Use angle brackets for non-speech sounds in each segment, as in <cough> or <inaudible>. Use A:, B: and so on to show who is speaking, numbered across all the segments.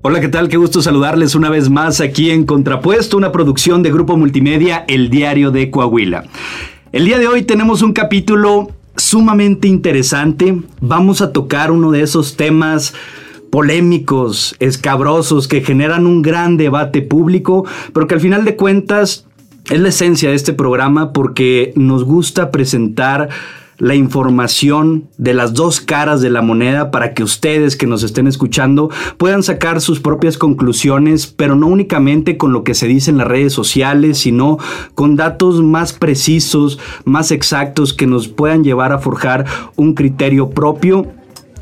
A: Hola, ¿qué tal? Qué gusto saludarles una vez más aquí en Contrapuesto, una producción de Grupo Multimedia, El Diario de Coahuila. El día de hoy tenemos un capítulo sumamente interesante. Vamos a tocar uno de esos temas polémicos, escabrosos, que generan un gran debate público, pero que al final de cuentas es la esencia de este programa porque nos gusta presentar la información de las dos caras de la moneda para que ustedes que nos estén escuchando puedan sacar sus propias conclusiones, pero no únicamente con lo que se dice en las redes sociales, sino con datos más precisos, más exactos que nos puedan llevar a forjar un criterio propio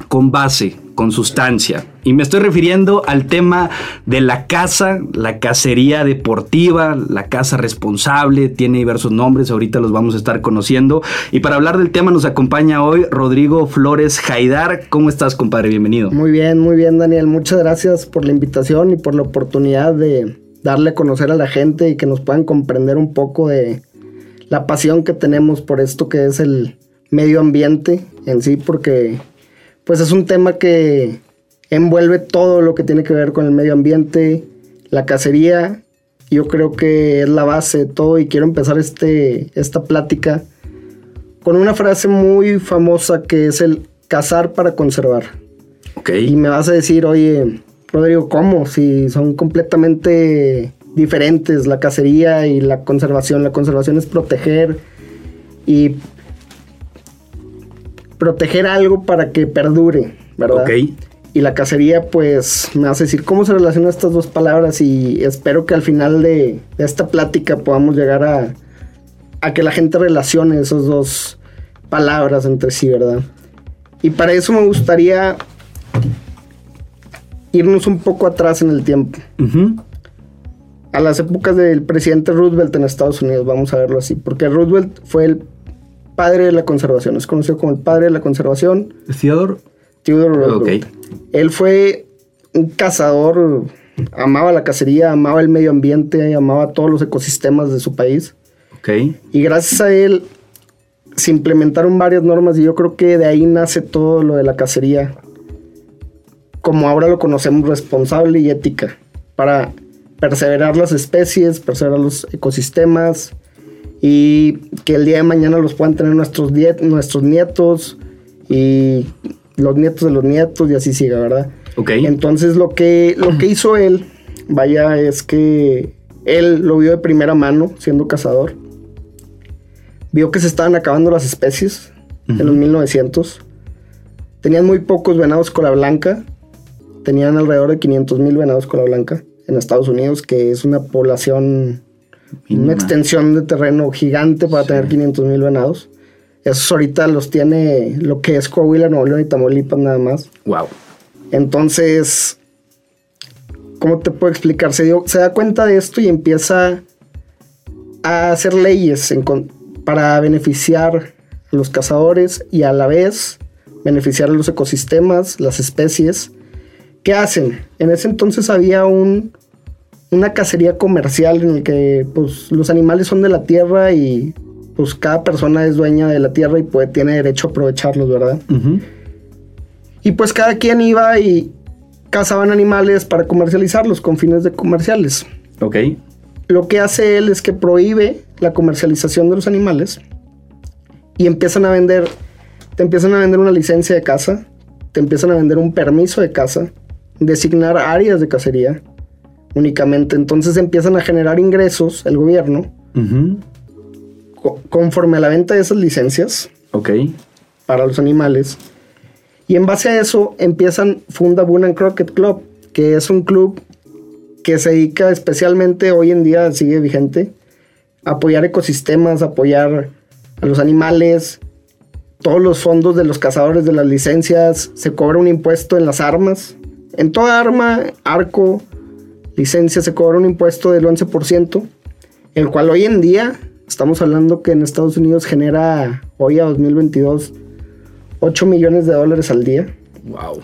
A: con base con sustancia. Y me estoy refiriendo al tema de la casa, la cacería deportiva, la casa responsable, tiene diversos nombres, ahorita los vamos a estar conociendo. Y para hablar del tema nos acompaña hoy Rodrigo Flores Jaidar. ¿Cómo estás, compadre? Bienvenido.
B: Muy bien, muy bien, Daniel. Muchas gracias por la invitación y por la oportunidad de darle a conocer a la gente y que nos puedan comprender un poco de la pasión que tenemos por esto que es el medio ambiente en sí, porque pues es un tema que envuelve todo lo que tiene que ver con el medio ambiente, la cacería. Yo creo que es la base de todo y quiero empezar este, esta plática con una frase muy famosa que es el cazar para conservar.
A: Okay.
B: Y me vas a decir, oye, Rodrigo, ¿cómo? Si son completamente diferentes la cacería y la conservación. La conservación es proteger y proteger algo para que perdure, ¿verdad?
A: Ok.
B: Y la cacería, pues, me hace decir cómo se relacionan estas dos palabras y espero que al final de, esta plática podamos llegar a, a que la gente relacione esas dos palabras entre sí, ¿verdad? Y para eso me gustaría irnos un poco atrás en el tiempo. A las épocas del presidente Roosevelt en Estados Unidos, vamos a verlo así, porque Roosevelt fue el padre de la conservación. Es conocido como el padre de la conservación.
A: Theodore.
B: Theodore Roosevelt. Él fue un cazador, amaba la cacería, amaba el medio ambiente, amaba todos los ecosistemas de su país.
A: Okay.
B: Y gracias a él se implementaron varias normas y yo creo que de ahí nace todo lo de la cacería. Como ahora lo conocemos, responsable y ética. Para perseverar las especies, perseverar los ecosistemas, y que el día de mañana los puedan tener nuestros, nuestros nietos y los nietos de los nietos y así siga, ¿verdad?
A: Ok.
B: Entonces lo que, lo que hizo él, vaya, es que él lo vio de primera mano siendo cazador. Vio que se estaban acabando las especies en los 1900. Tenían muy pocos venados cola blanca. Tenían alrededor de 500 mil venados cola blanca en Estados Unidos, que es una población una extensión de terreno gigante para tener 500 mil venados. Esos ahorita los tiene lo que es Coahuila, Nuevo León y Tamaulipas nada más.
A: Wow.
B: Entonces, ¿cómo te puedo explicar? Se, se da cuenta de esto y empieza a hacer leyes para beneficiar a los cazadores y a la vez beneficiar a los ecosistemas, las especies. ¿Qué hacen? En ese entonces había un una cacería comercial en el que pues los animales son de la tierra y pues cada persona es dueña de la tierra y puede, tiene derecho a aprovecharlos, ¿verdad? Y pues cada quien iba y cazaban animales para comercializarlos con fines de comerciales.
A: Ok.
B: Lo que hace él es que prohíbe la comercialización de los animales y empiezan a vender, te empiezan a vender una licencia de caza, te empiezan a vender un permiso de caza, designar áreas de cacería, únicamente. Entonces empiezan a generar ingresos el gobierno conforme a la venta de esas licencias. Para los animales. Y en base a eso empiezan, funda Boone Crockett Club, que es un club que se dedica especialmente, hoy en día sigue vigente, a apoyar ecosistemas, apoyar a los animales, todos los fondos de los cazadores de las licencias, se cobra un impuesto en las armas. En toda arma, arco, licencia se cobra un impuesto del 11%, el cual hoy en día estamos hablando que en Estados Unidos genera hoy a 2022 8 millones de dólares al día.
A: Wow.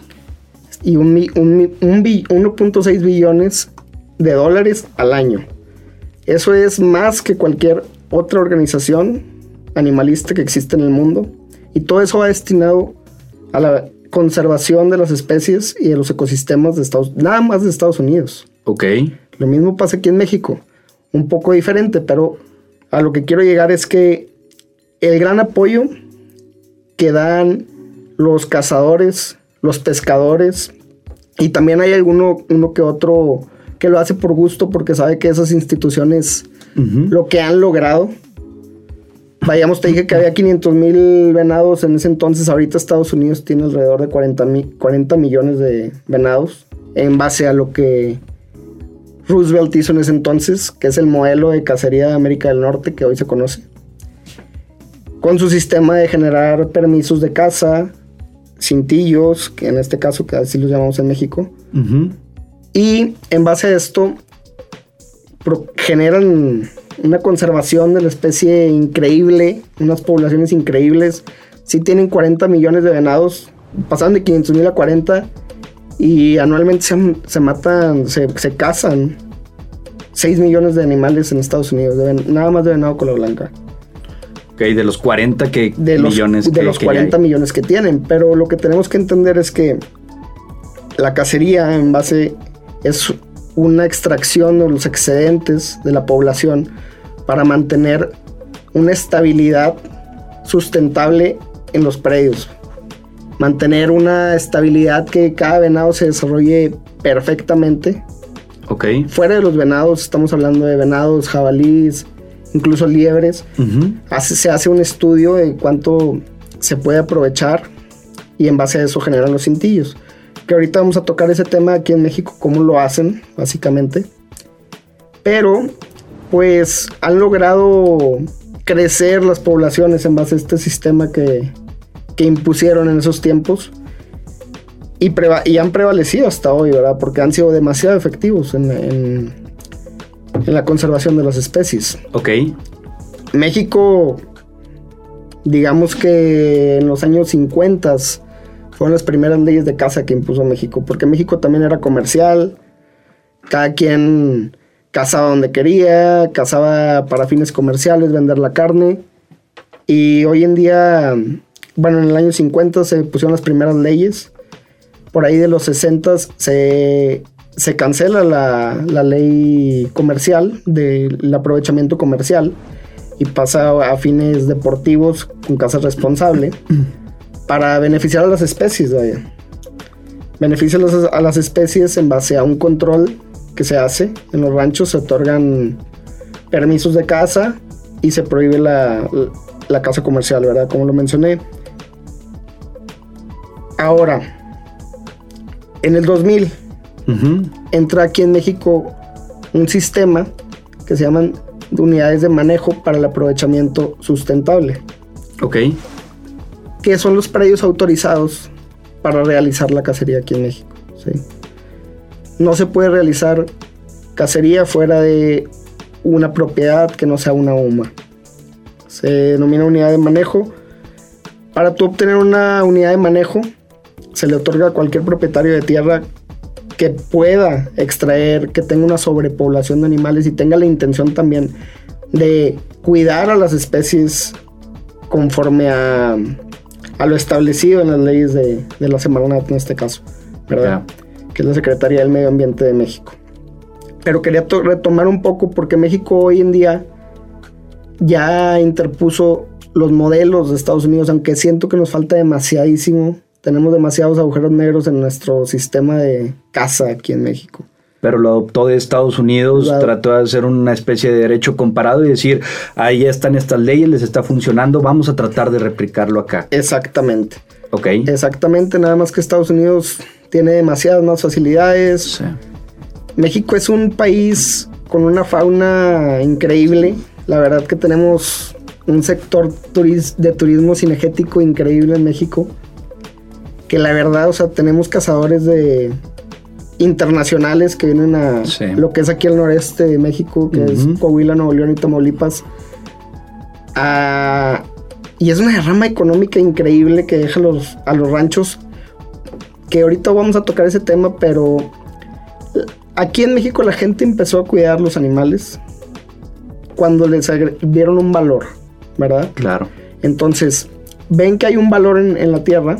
B: Y un, 1.6 billones de dólares al año. Eso es más que cualquier otra organización animalista que existe en el mundo. Y todo eso va destinado a la conservación de las especies y de los ecosistemas de Estados nada más de Estados Unidos.
A: Ok.
B: Lo mismo pasa aquí en México, un poco diferente, pero a lo que quiero llegar es que el gran apoyo que dan los cazadores, los pescadores, y también hay alguno uno que otro que lo hace por gusto porque sabe que esas instituciones lo que han logrado. Vayamos, te dije que había 500 mil venados en ese entonces. Ahorita Estados Unidos tiene alrededor de 40, 40 millones de venados en base a lo que Roosevelt hizo en ese entonces, que es el modelo de cacería de América del Norte que hoy se conoce. Con su sistema de generar permisos de caza, cintillos, que en este caso que así los llamamos en México. Y en base a esto generan una conservación de la especie increíble, unas poblaciones increíbles. Si tienen 40 millones de venados, pasan de 500 mil a 40 y anualmente se, matan, se, se, cazan 6 millones de animales en Estados Unidos, nada más de venado cola blanca.
A: Ok, de los 40 que
B: de
A: millones
B: los, De los 40 millones que tienen, pero lo que tenemos que entender es que la cacería en base es una extracción de los excedentes de la población para mantener una estabilidad sustentable en los predios. Mantener una estabilidad que cada venado se desarrolle perfectamente.
A: Ok.
B: Fuera de los venados, estamos hablando de venados, jabalíes, incluso liebres. se hace un estudio de cuánto se puede aprovechar y en base a eso generan los cintillos que ahorita vamos a tocar ese tema aquí en México, cómo lo hacen, básicamente. Pero, pues, han logrado crecer las poblaciones en base a este sistema que, que impusieron en esos tiempos. Y, y, han prevalecido hasta hoy, ¿verdad? Porque han sido demasiado efectivos en, en, en la conservación de las especies.
A: Ok.
B: México, digamos que en los años 50 fueron las primeras leyes de caza que impuso México, porque México también era comercial, cada quien cazaba donde quería, cazaba para fines comerciales, vender la carne, y hoy en día, bueno, en el año 50 se pusieron las primeras leyes, por ahí de los 60 se, se cancela la, la ley comercial, del aprovechamiento comercial, y pasa a fines deportivos con caza responsable <clears throat> para beneficiar a las especies, vaya. Beneficia a las especies en base a un control que se hace. En los ranchos se otorgan permisos de caza y se prohíbe la, la caza comercial, ¿verdad? Como lo mencioné. Ahora, en el 2000 entra aquí en México un sistema que se llaman unidades de manejo para el aprovechamiento sustentable.
A: Ok
B: que son los predios autorizados para realizar la cacería aquí en México. No se puede realizar cacería fuera de una propiedad que no sea una UMA. Se denomina unidad de manejo. Para tú obtener una unidad de manejo, se le otorga a cualquier propietario de tierra que pueda extraer, que tenga una sobrepoblación de animales y tenga la intención también de cuidar a las especies conforme a a lo establecido en las leyes de, la Semarnat en este caso, ¿verdad? Que es la Secretaría del Medio Ambiente de México. Pero quería retomar un poco porque México hoy en día ya interpuso los modelos de Estados Unidos, aunque siento que nos falta demasiadísimo. Tenemos demasiados agujeros negros en nuestro sistema de casa aquí en México
A: pero lo adoptó de Estados Unidos, trató de hacer una especie de derecho comparado y decir, ahí están estas leyes, les está funcionando, vamos a tratar de replicarlo acá.
B: Exactamente.
A: Ok.
B: Exactamente, nada más que Estados Unidos tiene demasiadas más facilidades. México es un país con una fauna increíble. La verdad que tenemos un sector de turismo cinegético increíble en México. Que la verdad, o sea, tenemos cazadores de internacionales que vienen a lo que es aquí el noreste de México, que es Coahuila, Nuevo León y Tamaulipas. Ah, y es una derrama económica increíble que deja los, a los ranchos. Que ahorita vamos a tocar ese tema, pero aquí en México la gente empezó a cuidar los animales cuando les dieron un valor, ¿verdad?
A: Claro.
B: Entonces, ven que hay un valor en, en la tierra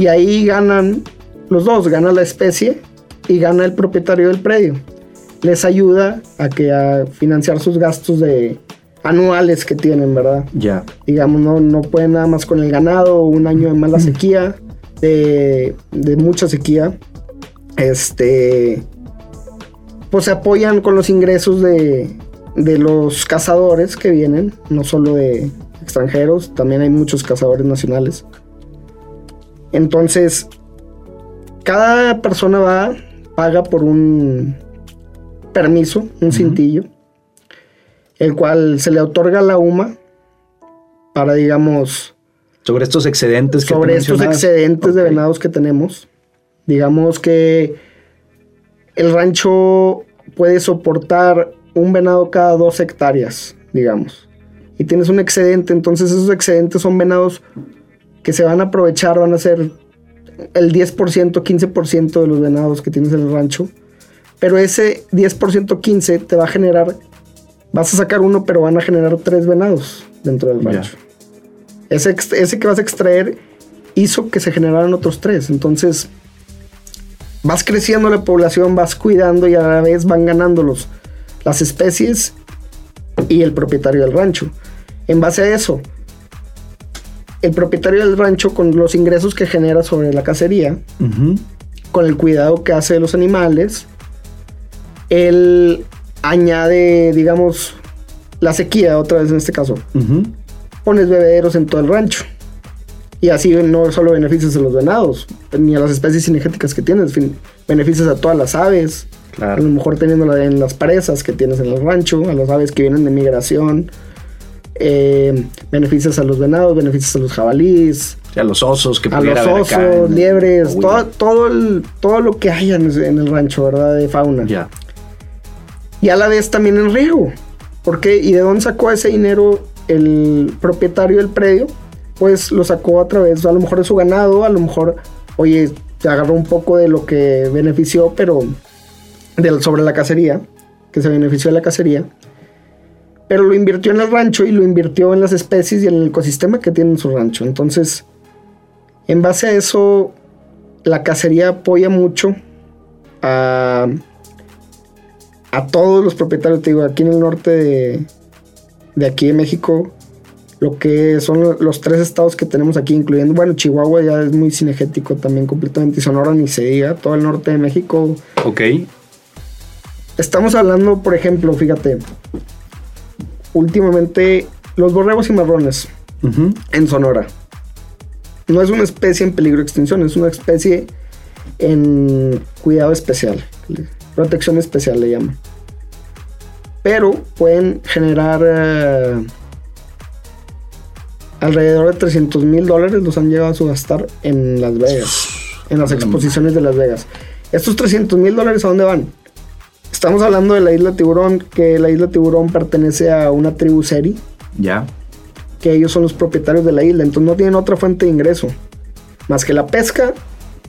B: Y ahí ganan los dos, gana la especie y gana el propietario del predio. Les ayuda a que a financiar sus gastos de anuales que tienen, ¿verdad?
A: Ya.
B: Digamos, no, no pueden nada más con el ganado, un año de mala sequía, de, de mucha sequía. Este. Pues se apoyan con los ingresos de, de los cazadores que vienen, no solo de extranjeros, también hay muchos cazadores nacionales. Entonces, cada persona va, paga por un permiso, un cintillo, el cual se le otorga a la UMA para, digamos,
A: Sobre estos excedentes que
B: sobre estos excedentes de venados que tenemos. Digamos que el rancho puede soportar un venado cada dos hectáreas, digamos. Y tienes un excedente, entonces esos excedentes son venados que se van a aprovechar, van a ser el 10%, 15% de los venados que tienes en el rancho. Pero ese 10%, 15% te va a generar, vas a sacar uno, pero van a generar tres venados dentro del rancho. Ese, ese que vas a extraer hizo que se generaran otros tres. Entonces, vas creciendo la población, vas cuidando y a la vez van ganando los, las especies y el propietario del rancho. En base a eso, el propietario del rancho, con los ingresos que genera sobre la cacería, con el cuidado que hace de los animales, él añade, digamos, la sequía, otra vez en este caso. Pones bebederos en todo el rancho. Y así no solo beneficias a los venados, ni a las especies cinegéticas que tienes, fin- beneficias a todas las aves, a lo mejor teniéndola en las presas que tienes en el rancho, a las aves que vienen de migración, eh, beneficias a los venados, beneficias a los jabalíes,
A: sea, los osos que
B: a los osos,
A: acá en-
B: liebres, todo, todo, el- todo lo que haya en, el rancho, ¿verdad? De fauna.
A: Ya.
B: Y a la vez también en riego. ¿Por qué? ¿Y de dónde sacó ese dinero el propietario del predio? Pues lo sacó a través, a lo mejor de su ganado, a lo mejor, oye, se agarró un poco de lo que benefició, pero del, sobre la cacería, que se benefició de la cacería. Pero lo invirtió en el rancho y lo invirtió en las especies y en el ecosistema que tiene en su rancho. Entonces, en base a eso, la cacería apoya mucho a, a todos los propietarios. Te digo, aquí en el norte de, de aquí de México, lo que son lo- los tres estados que tenemos aquí, incluyendo, bueno, Chihuahua ya es muy cinegético también completamente, y Sonora ni se diga, todo el norte de México.
A: Ok.
B: Estamos hablando, por ejemplo, fíjate, últimamente los borregos y marrones en Sonora. No es una especie en peligro de extinción, es una especie en cuidado especial, protección especial le llaman. Pero pueden generar eh, alrededor de 300 mil dólares, los han llegado a subastar en Las Vegas, en las exposiciones de Las Vegas. Estos 300 mil dólares, ¿a dónde van? Estamos hablando de la isla Tiburón, que la isla Tiburón pertenece a una tribu seri,
A: Ya.
B: que ellos son los propietarios de la isla, entonces no tienen otra fuente de ingreso más que la pesca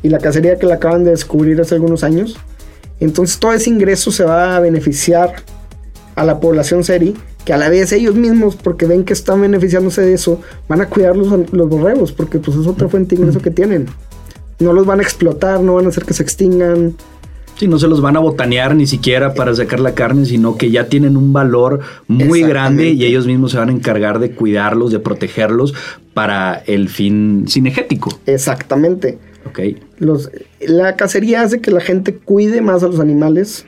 B: y la cacería que la acaban de descubrir hace algunos años. Entonces todo ese ingreso se va a beneficiar a la población seri, que a la vez ellos mismos, porque ven que están beneficiándose de eso, van a cuidar los, los borregos, porque pues es otra fuente de ingreso que tienen. No los van a explotar, no van a hacer que se extingan.
A: Sí, no se los van a botanear ni siquiera para sacar la carne, sino que ya tienen un valor muy grande y ellos mismos se van a encargar de cuidarlos, de protegerlos para el fin cinegético.
B: Exactamente.
A: Ok.
B: Los, la cacería hace que la gente cuide más a los animales,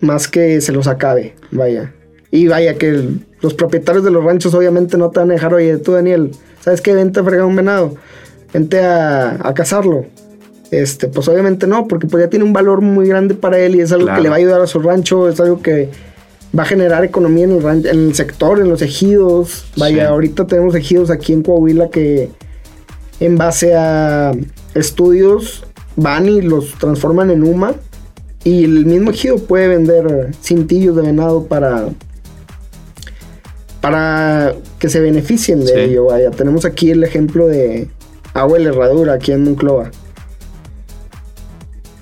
B: más que se los acabe, vaya. Y vaya que el- los propietarios de los ranchos obviamente no te van a dejar, oye, tú Daniel, ¿sabes qué? Vente a fregar un venado, vente a, a cazarlo. Este, pues obviamente no, porque pues ya tiene un valor muy grande para él y es algo
A: Claro.
B: que le va a ayudar a su rancho, es algo que va a generar economía en el, ran- en el sector, en los ejidos. Vaya,
A: Sí.
B: ahorita tenemos ejidos aquí en Coahuila que en base a estudios van y los transforman en UMA y el mismo ejido puede vender cintillos de venado para para que se beneficien de
A: Sí.
B: ello. Vaya, tenemos aquí el ejemplo de agua de la herradura aquí en Monclova.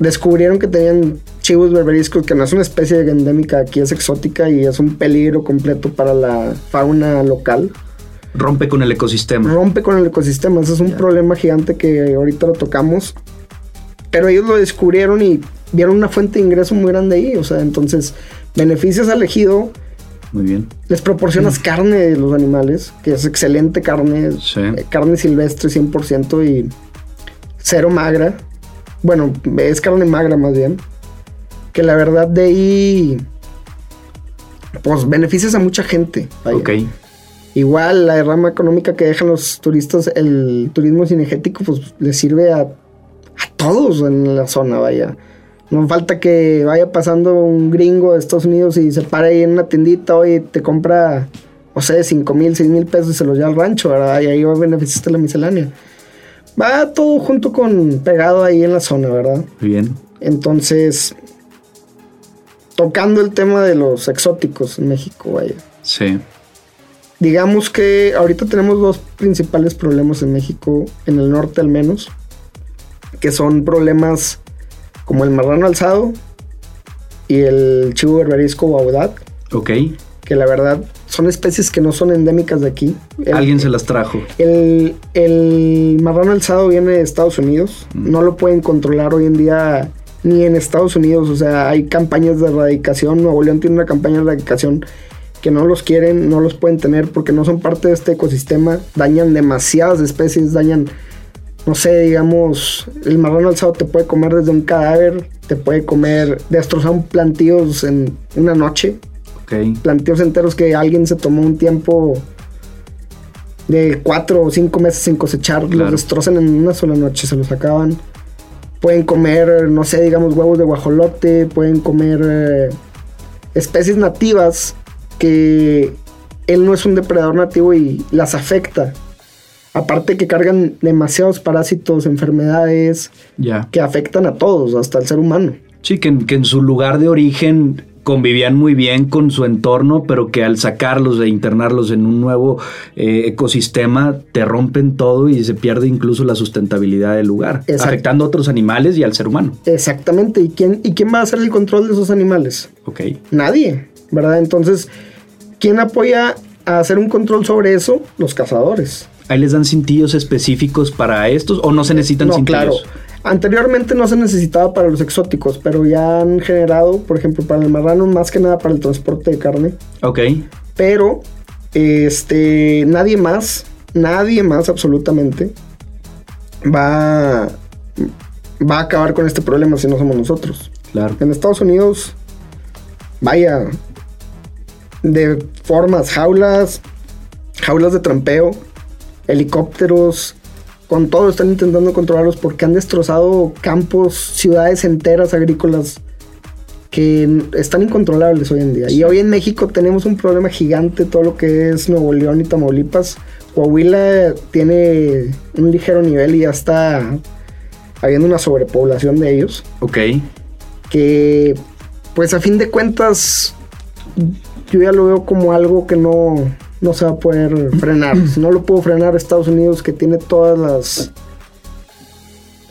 B: Descubrieron que tenían chivos berberiscos, que no es una especie endémica, aquí es exótica y es un peligro completo para la fauna local.
A: Rompe con el ecosistema.
B: Rompe con el ecosistema. Ese es un problema gigante que ahorita lo tocamos. Pero ellos lo descubrieron y vieron una fuente de ingreso muy grande ahí. O sea, entonces, beneficios al ejido.
A: Muy bien.
B: Les proporcionas carne de los animales, que es excelente carne. Eh, carne silvestre 100% y cero magra. Bueno, es carne magra más bien. Que la verdad de ahí pues beneficias a mucha gente.
A: Ok.
B: Igual la derrama económica que dejan los turistas, el turismo cinegético, pues le sirve a, a todos en la zona, vaya. No falta que vaya pasando un gringo de Estados Unidos y se pare ahí en una tiendita y te compra, no sé, 5 mil, 6 mil pesos y se los lleva al rancho, ¿verdad? Y ahí va a beneficiarte la miscelánea. Va todo junto con pegado ahí en la zona, ¿verdad?
A: Bien.
B: Entonces, tocando el tema de los exóticos en México, vaya.
A: Sí.
B: Digamos que ahorita tenemos dos principales problemas en México, en el norte al menos, que son problemas como el marrano alzado y el chivo berberisco baudad.
A: Ok.
B: Que la verdad son especies que no son endémicas de aquí.
A: Alguien se las trajo.
B: El, el marrano alzado viene de Estados Unidos. Mm. No lo pueden controlar hoy en día ni en Estados Unidos. O sea, hay campañas de erradicación. Nuevo León tiene una campaña de erradicación que no los quieren, no los pueden tener porque no son parte de este ecosistema. Dañan demasiadas especies, dañan, no sé, digamos, el marrón alzado te puede comer desde un cadáver, te puede comer, destrozar plantíos en una noche.
A: Okay.
B: Plantíos enteros que alguien se tomó un tiempo de cuatro o cinco meses sin cosechar, los destrozan en una sola noche, se los acaban. Pueden comer, no sé, digamos, huevos de guajolote, pueden comer eh, especies nativas que él no es un depredador nativo y las afecta. Aparte que cargan demasiados parásitos, enfermedades que afectan a todos, hasta el ser humano.
A: Sí, que en su lugar de origen convivían muy bien con su entorno, pero que al sacarlos e internarlos en un nuevo eh, ecosistema, te rompen todo y se pierde incluso la sustentabilidad del lugar, afectando a otros animales y al ser humano.
B: Exactamente. ¿Y quién, ¿Y quién va a hacer el control de esos animales?
A: Ok.
B: Nadie, ¿verdad? Entonces, ¿quién apoya a hacer un control sobre eso? Los cazadores.
A: ¿Ahí les dan cintillos específicos para estos o no se necesitan
B: no,
A: cintillos?
B: Claro. Anteriormente no se necesitaba para los exóticos, pero ya han generado, por ejemplo, para el marrano, más que nada para el transporte de carne.
A: Ok.
B: Pero, este, nadie más, nadie más absolutamente va, va a acabar con este problema si no somos nosotros.
A: Claro.
B: En Estados Unidos, vaya, de formas, jaulas, jaulas de trampeo, helicópteros, con todo están intentando controlarlos porque han destrozado campos, ciudades enteras agrícolas que están incontrolables hoy en día. Y hoy en México tenemos un problema gigante, todo lo que es Nuevo León y Tamaulipas. Coahuila tiene un ligero nivel y ya está habiendo una sobrepoblación de ellos.
A: Ok.
B: Que, pues a fin de cuentas, yo ya lo veo como algo que no, no se va a poder frenar. Si no lo puedo frenar Estados Unidos, que tiene todas las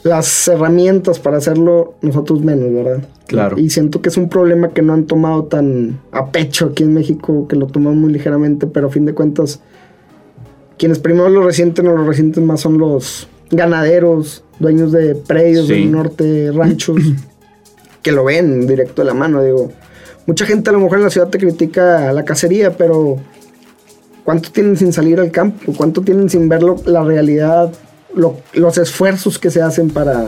B: las herramientas para hacerlo, nosotros menos, ¿verdad?
A: Claro.
B: Y siento que es un problema que no han tomado tan a pecho aquí en México, que lo toman muy ligeramente, pero a fin de cuentas, quienes primero lo resienten o lo resienten más son los ganaderos, dueños de predios del norte, ranchos, <clears throat> que lo ven directo de la mano, digo. Mucha gente a lo mejor en la ciudad te critica la cacería, pero ¿Cuánto tienen sin salir al campo? ¿Cuánto tienen sin ver la realidad? los esfuerzos que se hacen para,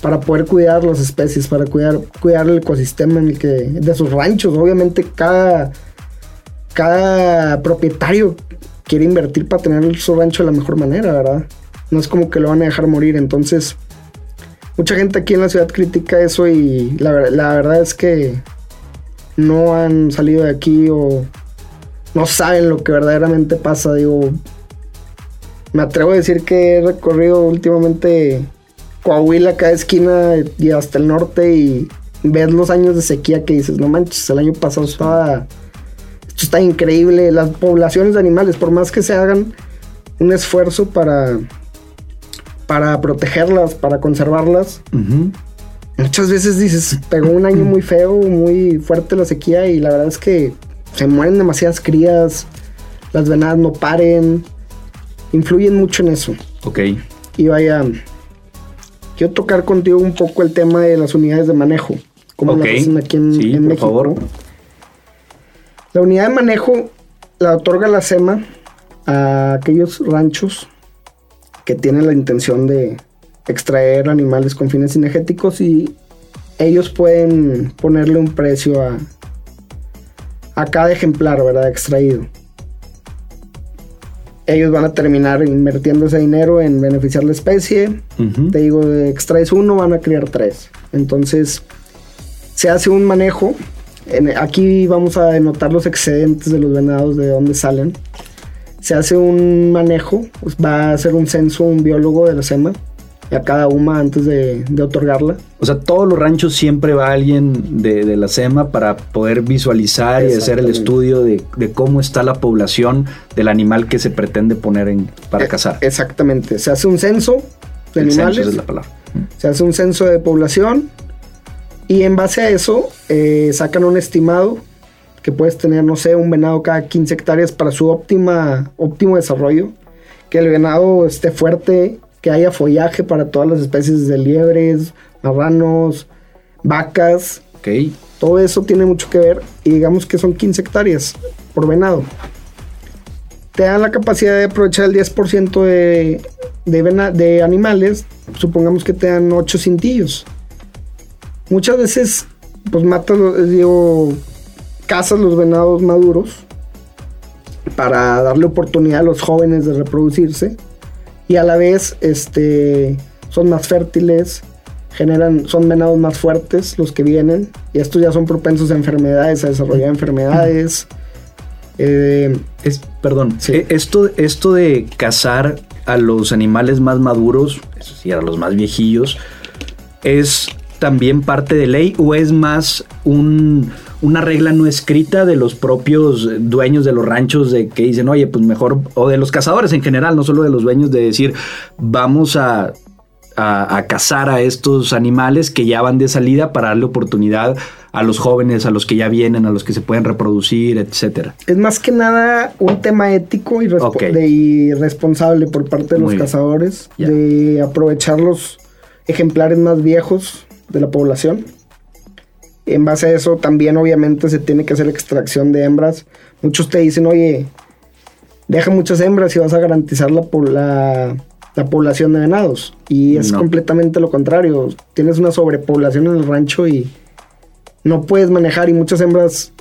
B: para poder cuidar las especies, para cuidar, cuidar el ecosistema en el que, de sus ranchos. Obviamente cada, cada propietario quiere invertir para tener su rancho de la mejor manera, ¿verdad? No es como que lo van a dejar morir. Entonces, mucha gente aquí en la ciudad critica eso y la, la verdad es que no han salido de aquí o no saben lo que verdaderamente pasa. Digo, me atrevo a decir que he recorrido últimamente Coahuila, cada esquina y hasta el norte y ves los años de sequía que dices, no manches, el año pasado estaba... Esto está increíble. Las poblaciones de animales, por más que se hagan un esfuerzo para, para protegerlas, para conservarlas, muchas veces dices, pegó un año muy feo, muy fuerte la sequía y la verdad es que se mueren demasiadas crías, las venadas no paren. Influyen mucho en eso.
A: Ok.
B: Y vaya, quiero tocar contigo un poco el tema de las unidades de manejo. Como
A: Ok.
B: las hacen aquí en,
A: Sí,
B: en
A: por
B: México.
A: favor.
B: La unidad de manejo la otorga la SEMA a aquellos ranchos que tienen la intención de extraer animales con fines cinegéticos y ellos pueden ponerle un precio a, a cada ejemplar, ¿verdad? Extraído. Ellos van a terminar invirtiendo ese dinero en beneficiar la especie. Te digo, extraes uno, van a criar tres. Entonces, se hace un manejo. Aquí vamos a denotar los excedentes de los venados, de dónde salen. Se hace un manejo, pues va a hacer un censo un biólogo de la SEMA a cada UMA antes de, de otorgarla.
A: O sea, todos los ranchos siempre va alguien de, de la SEMA para poder visualizar y hacer el estudio de, de cómo está la población del animal que se pretende poner en, para
B: Eh,
A: cazar.
B: Exactamente. Se hace un censo de
A: El censo,
B: animales.
A: esa es la palabra.
B: Se hace un censo de población y en base a eso eh, sacan un estimado que puedes tener, no sé, un venado cada 15 hectáreas para su óptima, óptimo desarrollo. Que el venado esté fuerte, que haya follaje para todas las especies de liebres, marranos, vacas.
A: Ok.
B: Todo eso tiene mucho que ver y digamos que son 15 hectáreas por venado. Te dan la capacidad de aprovechar el 10% de, de, vena- de animales, supongamos que te dan 8 cintillos. Muchas veces, pues matas, los- digo, cazas los venados maduros para darle oportunidad a los jóvenes de reproducirse y a la vez este, son más fértiles, generan, son venados más fuertes los que vienen y estos ya son propensos a enfermedades, a desarrollar enfermedades. Eh,
A: Es, perdón,
B: Sí.
A: eh, esto, esto de cazar a los animales más maduros, es decir, a los más viejillos, ¿es también parte de ley o es más un, una regla no escrita de los propios dueños de los ranchos de que dicen, oye, pues mejor, o de los cazadores en general, no solo de los dueños, de decir, vamos a, a, a cazar a estos animales que ya van de salida para darle oportunidad a los jóvenes, a los que ya vienen, a los que se pueden reproducir, etcétera?
B: es más que nada un tema ético y, de- responsable por parte de
A: Muy
B: los
A: bien.
B: cazadores de aprovechar los ejemplares más viejos de la población. En base a eso también obviamente se tiene que hacer extracción de hembras. Muchos te dicen, oye, deja muchas hembras y vas a garantizar la, po- la, la población de venados. Y es
A: No.
B: completamente lo contrario. Tienes una sobrepoblación en el rancho y no puedes manejar y muchas hembras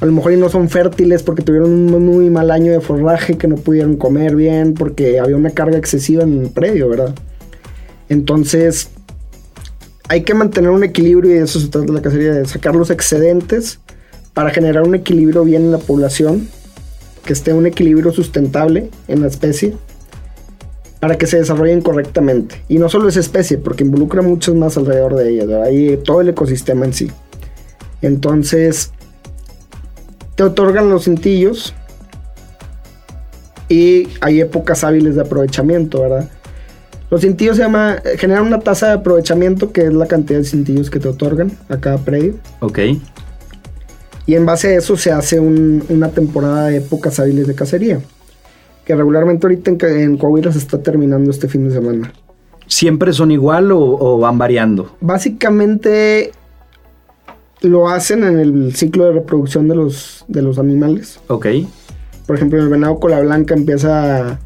B: a lo mejor y no son fértiles porque tuvieron un muy mal año de forraje que no pudieron comer bien porque había una carga excesiva en el predio, ¿verdad? Entonces hay que mantener un equilibrio y de eso se trata la cacería, de sacar los excedentes para generar un equilibrio bien en la población, que esté un equilibrio sustentable en la especie para que se desarrollen correctamente. Y no solo esa especie, porque involucra muchos más alrededor de ella, y todo el ecosistema en sí. Entonces, te otorgan los cintillos y hay épocas hábiles de aprovechamiento, ¿verdad? Los cintillos se llama, generan una tasa de aprovechamiento que es la cantidad de cintillos que te otorgan a cada predio.
A: Ok.
B: Y en base a eso se hace un- una temporada de épocas hábiles de cacería. Que regularmente ahorita en, Coahuila se está terminando este fin de semana.
A: ¿Siempre son igual o, o van variando?
B: Básicamente lo hacen en el ciclo de reproducción de los, de los animales.
A: Ok.
B: Por ejemplo, el venado cola blanca empieza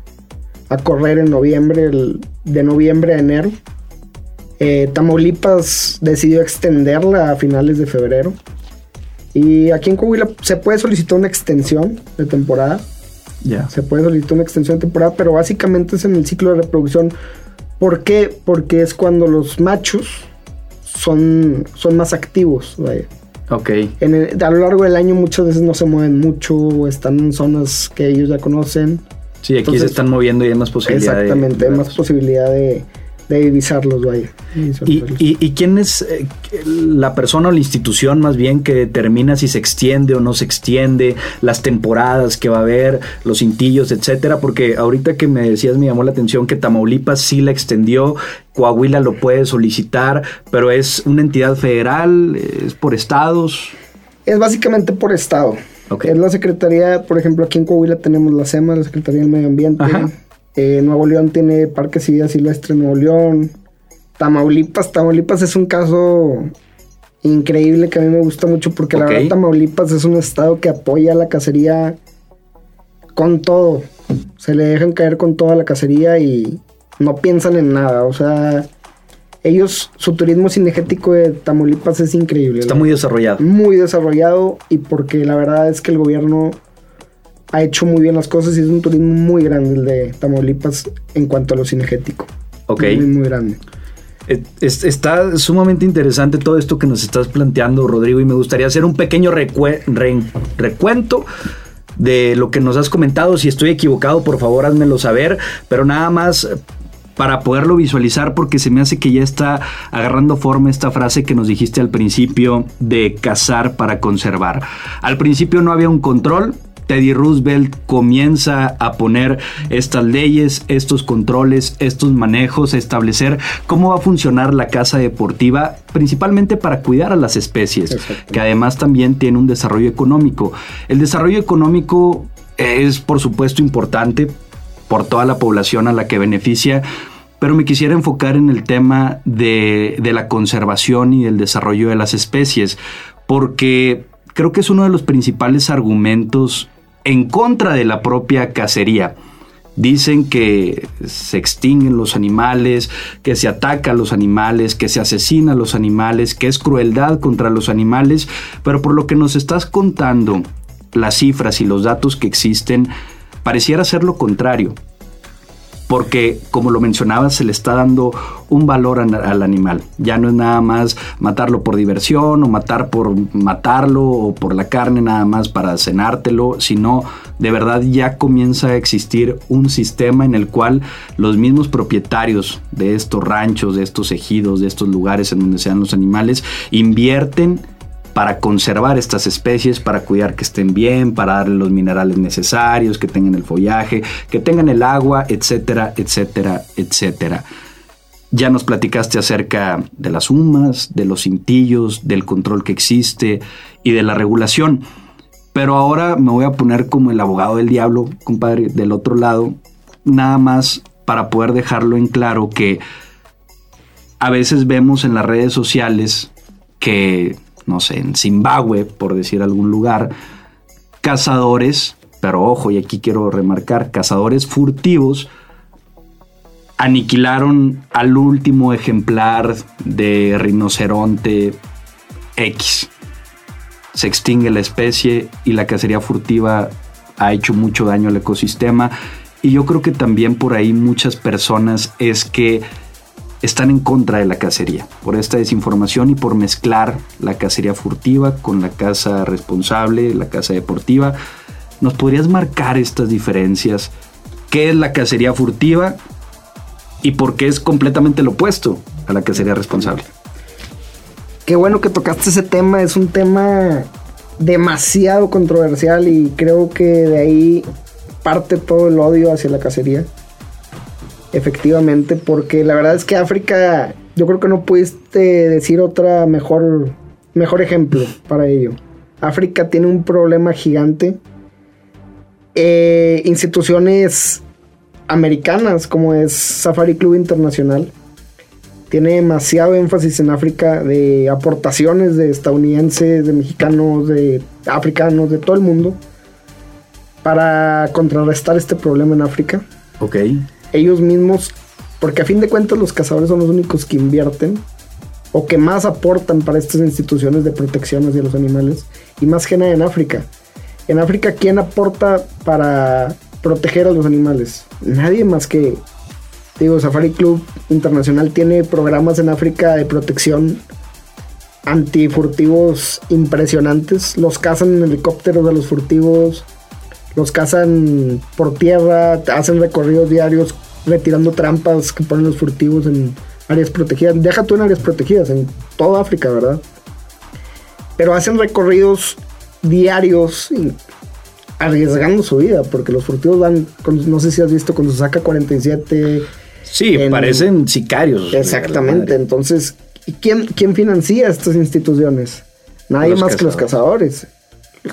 B: a, correr en noviembre, el- de noviembre a enero. Eh, Tamaulipas decidió extenderla a finales de febrero. Y aquí en Coahuila se puede solicitar una extensión de temporada.
A: Ya.
B: Se puede solicitar una extensión de temporada, pero básicamente es en el ciclo de reproducción. ¿Por qué? Porque es cuando los machos son, son más activos. vaya.
A: Ok.
B: En el- a lo largo del año muchas veces no se mueven mucho están en zonas que ellos ya conocen.
A: Sí, aquí
B: Entonces-
A: se están moviendo y hay más posibilidad de-
B: Exactamente, hay más posibilidad de, de divisarlos, vaya.
A: ¿Y, y, y quién es eh, la persona o la institución más bien que determina si se extiende o no se extiende, las temporadas que va a haber, los cintillos, etcétera? Porque ahorita que me decías me llamó la atención que Tamaulipas sí la extendió, Coahuila lo puede solicitar, pero es una entidad federal, es por estados.
B: Es básicamente por estado. Es la Secretaría, por ejemplo, aquí en Coahuila tenemos la SEMA, la Secretaría del Medio Ambiente. Eh, Nuevo León tiene Parques y Vida Silvestre Nuevo León. Tamaulipas, Tamaulipas es un caso increíble que a mí me gusta mucho porque la verdad Tamaulipas es un estado que apoya la cacería con todo. Se le dejan caer con toda la cacería y no piensan en nada. O sea, ellos, su turismo cinegético de Tamaulipas es increíble.
A: Está muy desarrollado.
B: Muy desarrollado y porque la verdad es que el gobierno ha hecho muy bien las cosas y es un turismo muy grande el de Tamaulipas en cuanto a lo cinegético.
A: Ok.
B: Muy, muy grande.
A: Eh, está sumamente interesante todo esto que nos estás planteando, Rodrigo, y me gustaría hacer un pequeño recuento de lo que nos has comentado. Si estoy equivocado, por favor, házmelo saber, pero nada más para poderlo visualizar porque se me hace que ya está agarrando forma esta frase que nos dijiste al principio de cazar para conservar. Al principio no había un control, Teddy Roosevelt comienza a poner estas leyes, estos controles, estos manejos, establecer cómo va a funcionar la casa deportiva, principalmente para cuidar a las especies, que además también tiene un desarrollo económico. El desarrollo económico es por supuesto importante por toda la población a la que beneficia, pero me quisiera enfocar en el tema de, de la conservación y el desarrollo de las especies, porque creo que es uno de los principales argumentos en contra de la propia cacería. Dicen que se extinguen los animales, que se ataca a los animales, que se asesina a los animales, que es crueldad contra los animales, pero por lo que nos estás contando, las cifras y los datos que existen, pareciera ser lo contrario porque como lo mencionaba se le está dando un valor al animal. Ya no es nada más matarlo por diversión o matar por matarlo o por la carne nada más para cenártelo, sino de verdad ya comienza a existir un sistema en el cual los mismos propietarios de estos ranchos, de estos ejidos, de estos lugares en donde sean los animales, invierten para conservar estas especies, para cuidar que estén bien, para darle los minerales necesarios, que tengan el follaje, que tengan el agua, etcétera, etcétera, etcétera. Ya nos platicaste acerca de las humas, de los cintillos, del control que existe y de la regulación. Pero ahora me voy a poner como el abogado del diablo, compadre, del otro lado, nada más para poder dejarlo en claro que a veces vemos en las redes sociales que no sé, en Zimbabue, por decir algún lugar, cazadores, pero ojo, y aquí quiero remarcar, cazadores furtivos, aniquilaron al último ejemplar de rinoceronte X. Se extingue la especie y la cacería furtiva ha hecho mucho daño al ecosistema. Y yo creo que también por ahí muchas personas es que están en contra de la cacería, por esta desinformación y por mezclar la cacería furtiva con la caza responsable, la caza deportiva. ¿Nos podrías marcar estas diferencias? ¿Qué es la cacería furtiva y por qué es completamente lo opuesto a la cacería responsable?
B: Qué bueno que tocaste ese tema, es un tema demasiado controversial y creo que de ahí parte todo el odio hacia la cacería efectivamente, porque la verdad es que África, yo creo que no pudiste decir otra mejor, mejor ejemplo para ello. África tiene un problema gigante. Eh, instituciones americanas como es Safari Club Internacional tiene demasiado énfasis en África de aportaciones de estadounidenses, de mexicanos, de africanos, de todo el mundo para contrarrestar este problema en África.
A: Ok
B: ellos mismos, porque a fin de cuentas los cazadores son los únicos que invierten o que más aportan para estas instituciones de protección hacia los animales y más que en África. En África, ¿quién aporta para proteger a los animales? Nadie más que, digo, Safari Club Internacional tiene programas en África de protección antifurtivos impresionantes. Los cazan en helicópteros de los furtivos, los cazan por tierra, hacen recorridos diarios retirando trampas que ponen los furtivos en áreas protegidas. Deja tú en áreas protegidas, en toda África, ¿verdad? Pero hacen recorridos diarios arriesgando su vida, porque los furtivos van, no sé si has visto con su saca 47.
A: Sí, parecen sicarios.
B: Exactamente, entonces, ¿quién, ¿quién financia estas instituciones? Nadie más que los cazadores.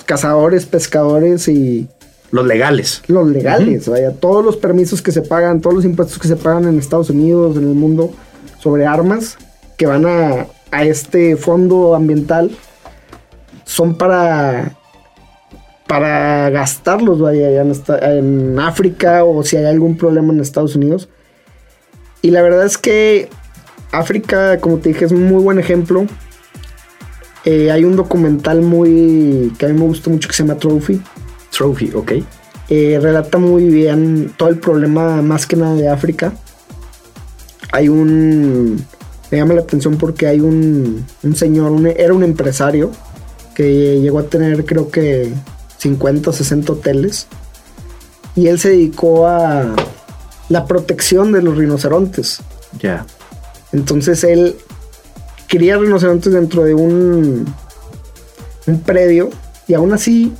B: cazadores, pescadores y
A: Los legales.
B: los legales, vaya, todos los permisos que se pagan, todos los impuestos que se pagan en Estados Unidos, en el mundo, sobre armas que van a, a este fondo ambiental, son para para gastarlos, vaya, allá en, esta- en África o si hay algún problema en Estados Unidos. Y la verdad es que África, como te dije, es un muy buen ejemplo. Eh, hay un documental muy que a mí me gustó mucho que se llama Trophy.
A: Trophy, ok.
B: Eh, relata muy bien todo el problema más que nada de África. Hay un... Me llama la atención porque hay un, un señor, un- era un empresario que llegó a tener creo que 50 o 60 hoteles. Y él se dedicó a la protección de los rinocerontes.
A: Ya.
B: Entonces él cría rinocerontes dentro de un, un predio y aún así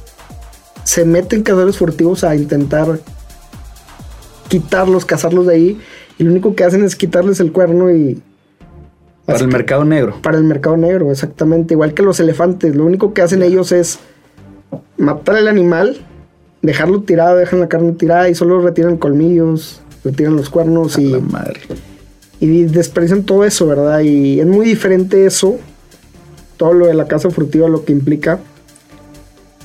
B: se meten cazadores furtivos a intentar quitarlos, cazarlos de ahí. Y lo único que hacen es quitarles el cuerno y...
A: Para el mercado negro.
B: Para el mercado negro, exactamente. Igual que los elefantes. Lo único que hacen ellos es matar al animal, dejarlo tirado, dejan la carne tirada y solo retiran colmillos, retiran los cuernos y
A: La madre.
B: y desperdician todo eso, ¿verdad? Y es muy diferente eso, todo lo de la casa furtiva, lo que implica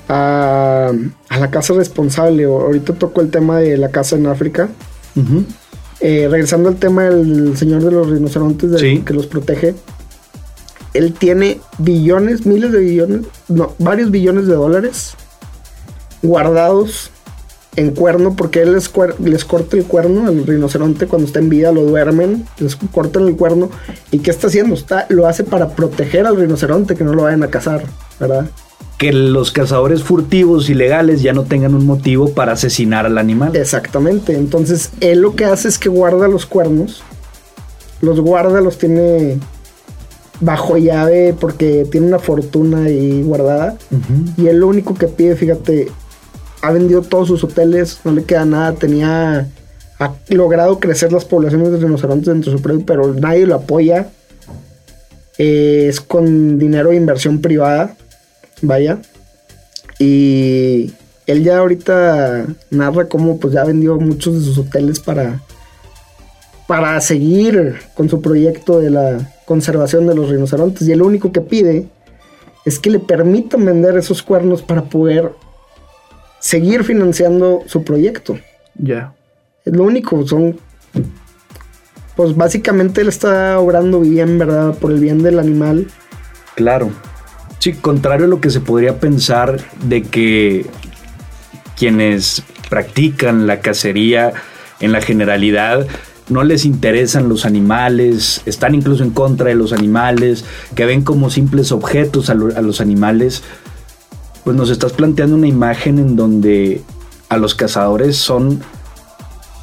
B: a, a la casa responsable. Ahorita toco el tema de la casa en África. Eh, regresando al tema del señor de los rinocerontes de-
A: Sí.
B: que los protege. Él tiene billones, miles de billones, no, varios billones de dólares guardados en cuerno porque él les, les corta el cuerno al rinoceronte cuando está en vida, lo duermen, les cortan el cuerno. ¿Y qué está haciendo? Está, lo hace para proteger al rinoceronte, que no lo vayan a cazar, ¿verdad?
A: Que los cazadores furtivos ilegales ya no tengan un motivo para asesinar al animal.
B: Exactamente. Entonces, él lo que hace es que guarda los cuernos. Los guarda, los tiene bajo llave porque tiene una fortuna ahí guardada. Y él lo único que pide, fíjate, ha vendido todos sus hoteles, no le queda nada. Tenía. Ha logrado crecer las poblaciones de rinocerontes dentro de su predio, pero nadie lo apoya. Eh, es con dinero de inversión privada. Vaya. Y él ya ahorita narra cómo pues ya vendió muchos de sus hoteles para. Para seguir con su proyecto de la conservación de los rinocerontes. Y el único que pide es que le permitan vender esos cuernos para poder seguir financiando su proyecto.
A: Ya.
B: Es lo único, son... Pues básicamente él está obrando bien, ¿verdad? Por el bien del animal.
A: Claro. Sí, contrario a lo que se podría pensar de que quienes practican la cacería en la generalidad no les interesan los animales, están incluso en contra de los animales, que ven como simples objetos a, a los animales, pues nos estás planteando una imagen en donde a los cazadores son,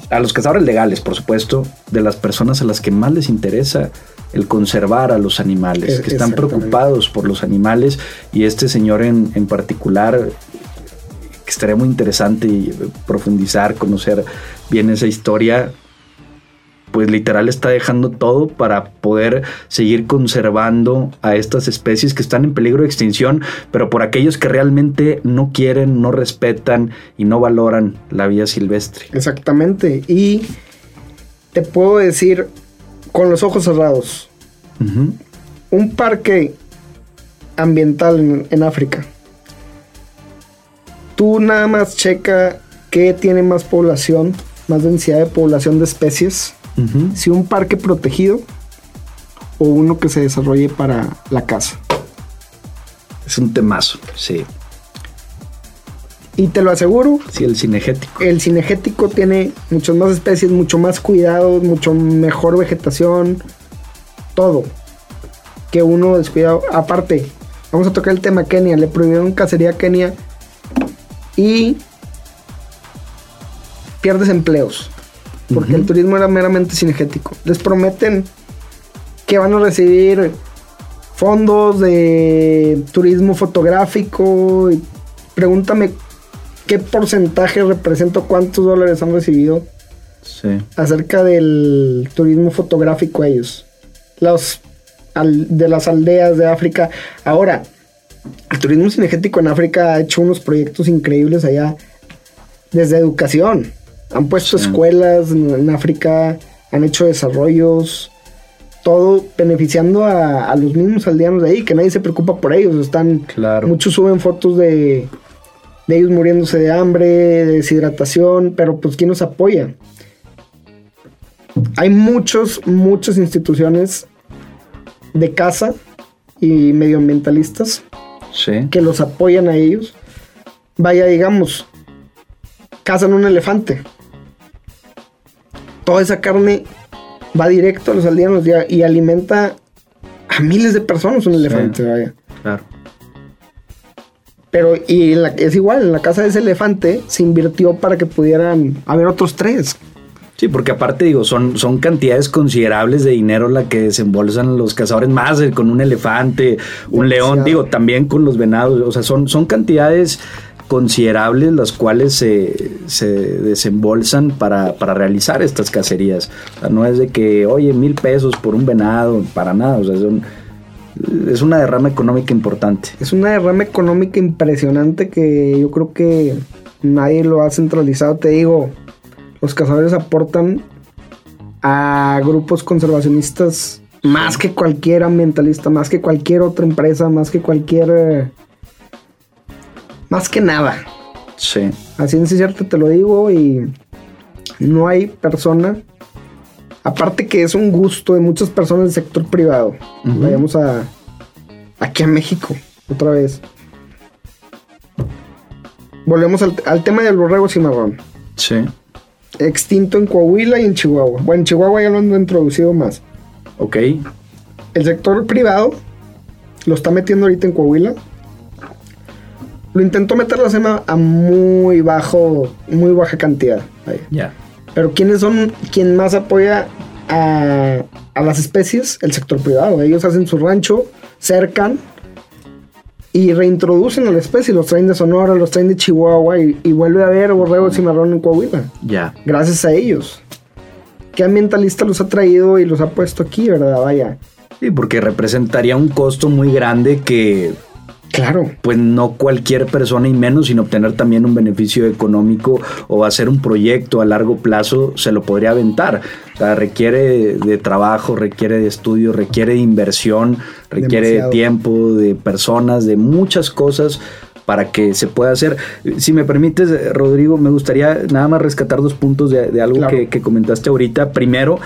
A: a los cazadores legales, por supuesto, de las personas a las que más les interesa el conservar a los animales,
B: E-
A: que están preocupados por los animales y este señor en, en particular, que estaría muy interesante y profundizar, conocer bien esa historia, pues literal está dejando todo para poder seguir conservando a estas especies que están en peligro de extinción, pero por aquellos que realmente no quieren, no respetan y no valoran la vida silvestre.
B: Exactamente. Y te puedo decir con los ojos cerrados, un parque ambiental en, en África. Tú nada más checa qué tiene más población, más densidad de población de especies. Si un parque protegido o uno que se desarrolle para la caza.
A: Es un temazo, sí.
B: Y te lo aseguro,
A: Sí, el cinegético.
B: el cinegético tiene muchas más especies, mucho más cuidados, mucho mejor vegetación, todo. Que uno descuidado. Aparte, vamos a tocar el tema Kenia. Le prohibieron cacería a Kenia y pierdes empleos. Porque el turismo era meramente cinegético. Les prometen que van a recibir fondos de turismo fotográfico. y pregúntame qué porcentaje representa, cuántos dólares han recibido
A: Sí.
B: acerca del turismo fotográfico ellos. Los al- de las aldeas de África. Ahora, el turismo cinegético en África ha hecho unos proyectos increíbles allá, desde educación. Han puesto escuelas en, África, han hecho desarrollos, todo beneficiando a, los mismos aldeanos de ahí, que nadie se preocupa por ellos. Están,
A: claro.
B: Muchos suben fotos de, de ellos muriéndose de hambre, de deshidratación, pero pues ¿quién nos apoya? Hay muchos, muchas instituciones de casa y medioambientalistas que los apoyan a ellos. Vaya, digamos, cazan un elefante. Toda esa carne va directo a los aldeanos y, alimenta a miles de personas un elefante, vaya. Pero, y es igual, en la casa de ese elefante se invirtió para que pudieran haber otros tres.
A: Sí, porque aparte digo, son, son cantidades considerables de dinero la que desembolsan los cazadores, más con un elefante, un león, digo, también con los venados, o sea, son, son cantidades considerables las cuales se, se desembolsan para, para, realizar estas cacerías. O sea, no es de que, oye, mil pesos por un venado, para nada, o sea, es una derrama económica importante.
B: Es una derrama económica impresionante que yo creo que nadie lo ha centralizado, te digo los cazadores aportan a grupos conservacionistas más que cualquier ambientalista, más que cualquier otra empresa, más que cualquier... más que nada.
A: Sí.
B: Así en cierto te lo digo y no hay persona, aparte que es un gusto de muchas personas del sector privado. Vayamos a aquí a México otra vez. Volvemos al, al tema del borrego cimarrón.
A: Sí
B: extinto en Coahuila y en Chihuahua. Bueno, en Chihuahua ya lo han introducido más.
A: Ok.
B: El sector privado lo está metiendo ahorita en Coahuila. Lo intentó meter la SEMA a muy bajo, muy baja cantidad.
A: Ya.
B: Pero ¿quiénes son quien más apoya a, a las especies? El sector privado. Ellos hacen su rancho, cercan y reintroducen a la especie, los traen de Sonora, los traen de Chihuahua y, vuelve a haber borrego cimarrón en Coahuila.
A: Ya.
B: Gracias a ellos. ¿Qué ambientalista los ha traído y los ha puesto aquí, verdad? Vaya.
A: Sí, porque representaría un costo muy grande que
B: Claro.
A: Pues no cualquier persona y menos sin obtener también un beneficio económico o hacer un proyecto a largo plazo se lo podría aventar. O sea, requiere de trabajo, requiere de estudio, requiere de inversión, requiere de tiempo, de personas, de muchas cosas para que se pueda hacer. Si me permites, Rodrigo, me gustaría nada más rescatar dos puntos de, algo que, que comentaste ahorita. Primero,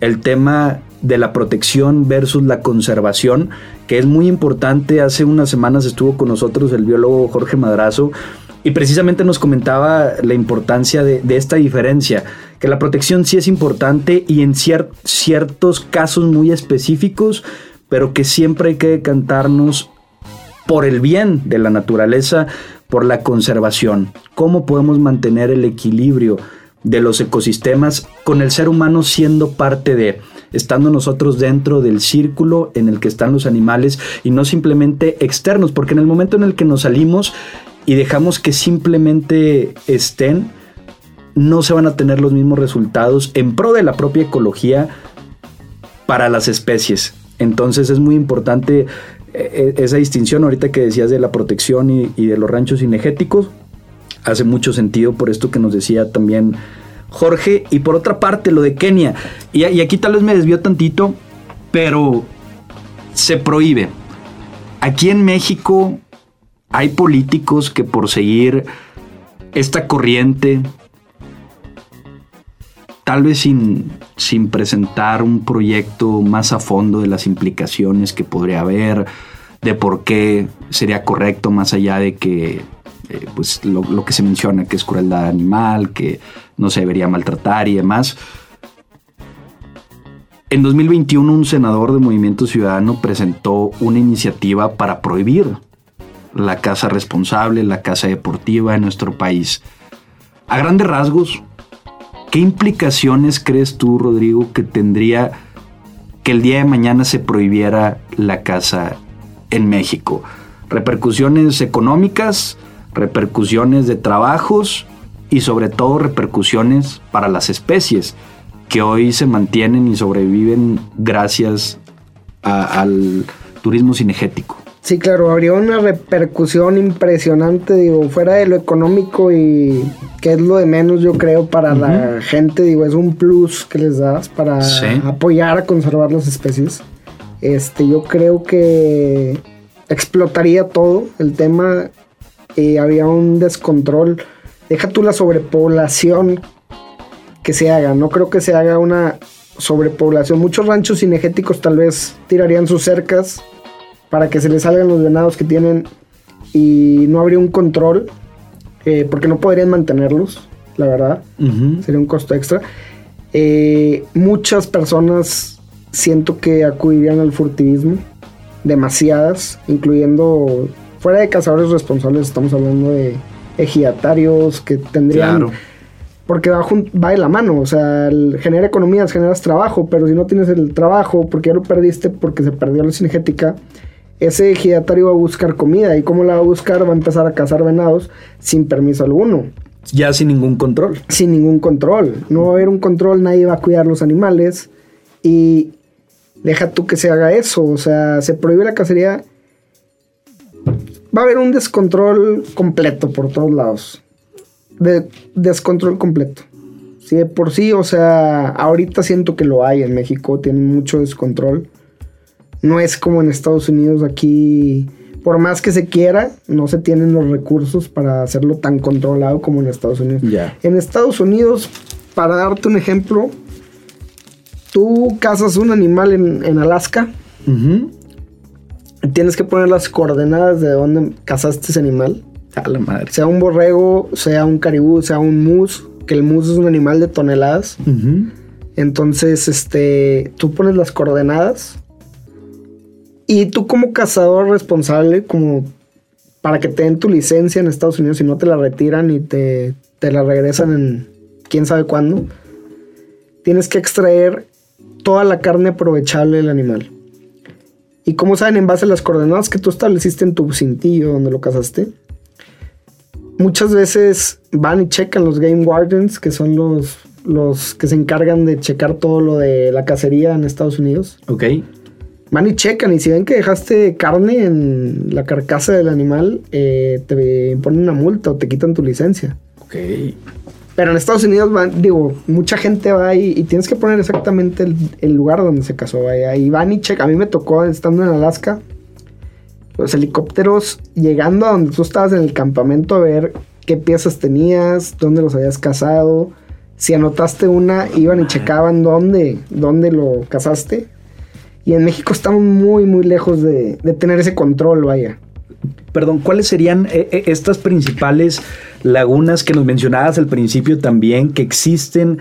A: el tema de la protección versus la conservación, que es muy importante. Hace unas semanas estuvo con nosotros el biólogo Jorge Madrazo y precisamente nos comentaba la importancia de, esta diferencia, que la protección sí es importante y en ciertos casos muy específicos, pero que siempre hay que cantarnos por el bien de la naturaleza, por la conservación. ¿Cómo podemos mantener el equilibrio de los ecosistemas con el ser humano siendo parte de estando nosotros dentro del círculo en el que están los animales y no simplemente externos, porque en el momento en el que nos salimos y dejamos que simplemente estén, no se van a tener los mismos resultados en pro de la propia ecología para las especies. Entonces es muy importante eh, eh, esa distinción ahorita que decías de la protección y, de los ranchos cinegéticos. Hace mucho sentido por esto que nos decía también Jorge, y por otra parte lo de Kenia. Y, aquí tal vez me desvió tantito, pero se prohíbe. Aquí en México hay políticos que por seguir esta corriente, tal vez sin, sin, presentar un proyecto más a fondo de las implicaciones que podría haber, de por qué sería correcto más allá de que eh, pues lo, lo, que se menciona que es crueldad animal, que no se debería maltratar y demás. En 2021 un senador de Movimiento Ciudadano presentó una iniciativa para prohibir la caza responsable, la caza deportiva en nuestro país. A grandes rasgos, ¿qué implicaciones crees tú, Rodrigo, que tendría que el día de mañana se prohibiera la caza en México? ¿Repercusiones económicas? ¿Repercusiones de trabajos? y sobre todo repercusiones para las especies que hoy se mantienen y sobreviven gracias al turismo cinegético.
B: Sí, claro, habría una repercusión impresionante, digo, fuera de lo económico y que es lo de menos, yo creo, para la gente, digo, es un plus que les das para apoyar a conservar las especies. Este, yo creo que explotaría todo el tema y había un descontrol. Deja tú la sobrepoblación que se haga, no creo que se haga una sobrepoblación. Muchos ranchos cinegéticos tal vez tirarían sus cercas para que se les salgan los venados que tienen y no habría un control eh, porque no podrían mantenerlos, la verdad. Sería un costo extra. Eh, muchas personas siento que acudirían al furtivismo, demasiadas, incluyendo fuera de cazadores responsables, estamos hablando de ejidatarios que tendrían porque va, va de la mano, o sea, genera economías, generas trabajo, pero si no tienes el trabajo, porque ya lo perdiste, porque se perdió la cinegética, ese ejidatario va a buscar comida, y cómo la va a buscar, va a empezar a cazar venados sin permiso alguno.
A: Ya sin ningún control.
B: Sin ningún control. No va a haber un control, nadie va a cuidar los animales, y deja tú que se haga eso, o sea, se prohíbe la cacería. Va a haber un descontrol completo por todos lados de descontrol completo. Sí, de por sí, o sea, ahorita siento que lo hay en México, tienen mucho descontrol. No es como en Estados Unidos, aquí, por más que se quiera, no se tienen los recursos para hacerlo tan controlado como en Estados Unidos. En Estados Unidos, para darte un ejemplo, tú cazas un animal en, Alaska, tienes que poner las coordenadas de dónde cazaste ese animal
A: la madre.
B: Sea un borrego, sea un caribú, sea un mus, que el mus es un animal de toneladas. Entonces, este, tú pones las coordenadas y tú como cazador responsable, como para que te den tu licencia en Estados Unidos y no te la retiran y te, te la regresan en quién sabe cuándo, tienes que extraer toda la carne aprovechable del animal. Y como saben, en base a las coordenadas que tú estableciste en tu cintillo donde lo cazaste, muchas veces van y checan los Game Wardens, que son los, los que se encargan de checar todo lo de la cacería en Estados Unidos.
A: Ok.
B: Van y checan y si ven que dejaste carne en la carcasa del animal, eh, te ponen una multa o te quitan tu licencia.
A: Ok.
B: Pero en Estados Unidos, van, digo, mucha gente va y, y tienes que poner exactamente el, lugar donde se casó. Vaya. Y van y checan. A mí me tocó estando en Alaska los helicópteros llegando a donde tú estabas en el campamento a ver qué piezas tenías, dónde los habías cazado. Si anotaste una, iban y checaban dónde, dónde lo cazaste. Y en México estamos muy, muy lejos de, tener ese control, vaya.
A: Perdón, ¿cuáles serían eh, eh, estas principales lagunas que nos mencionabas al principio también que existen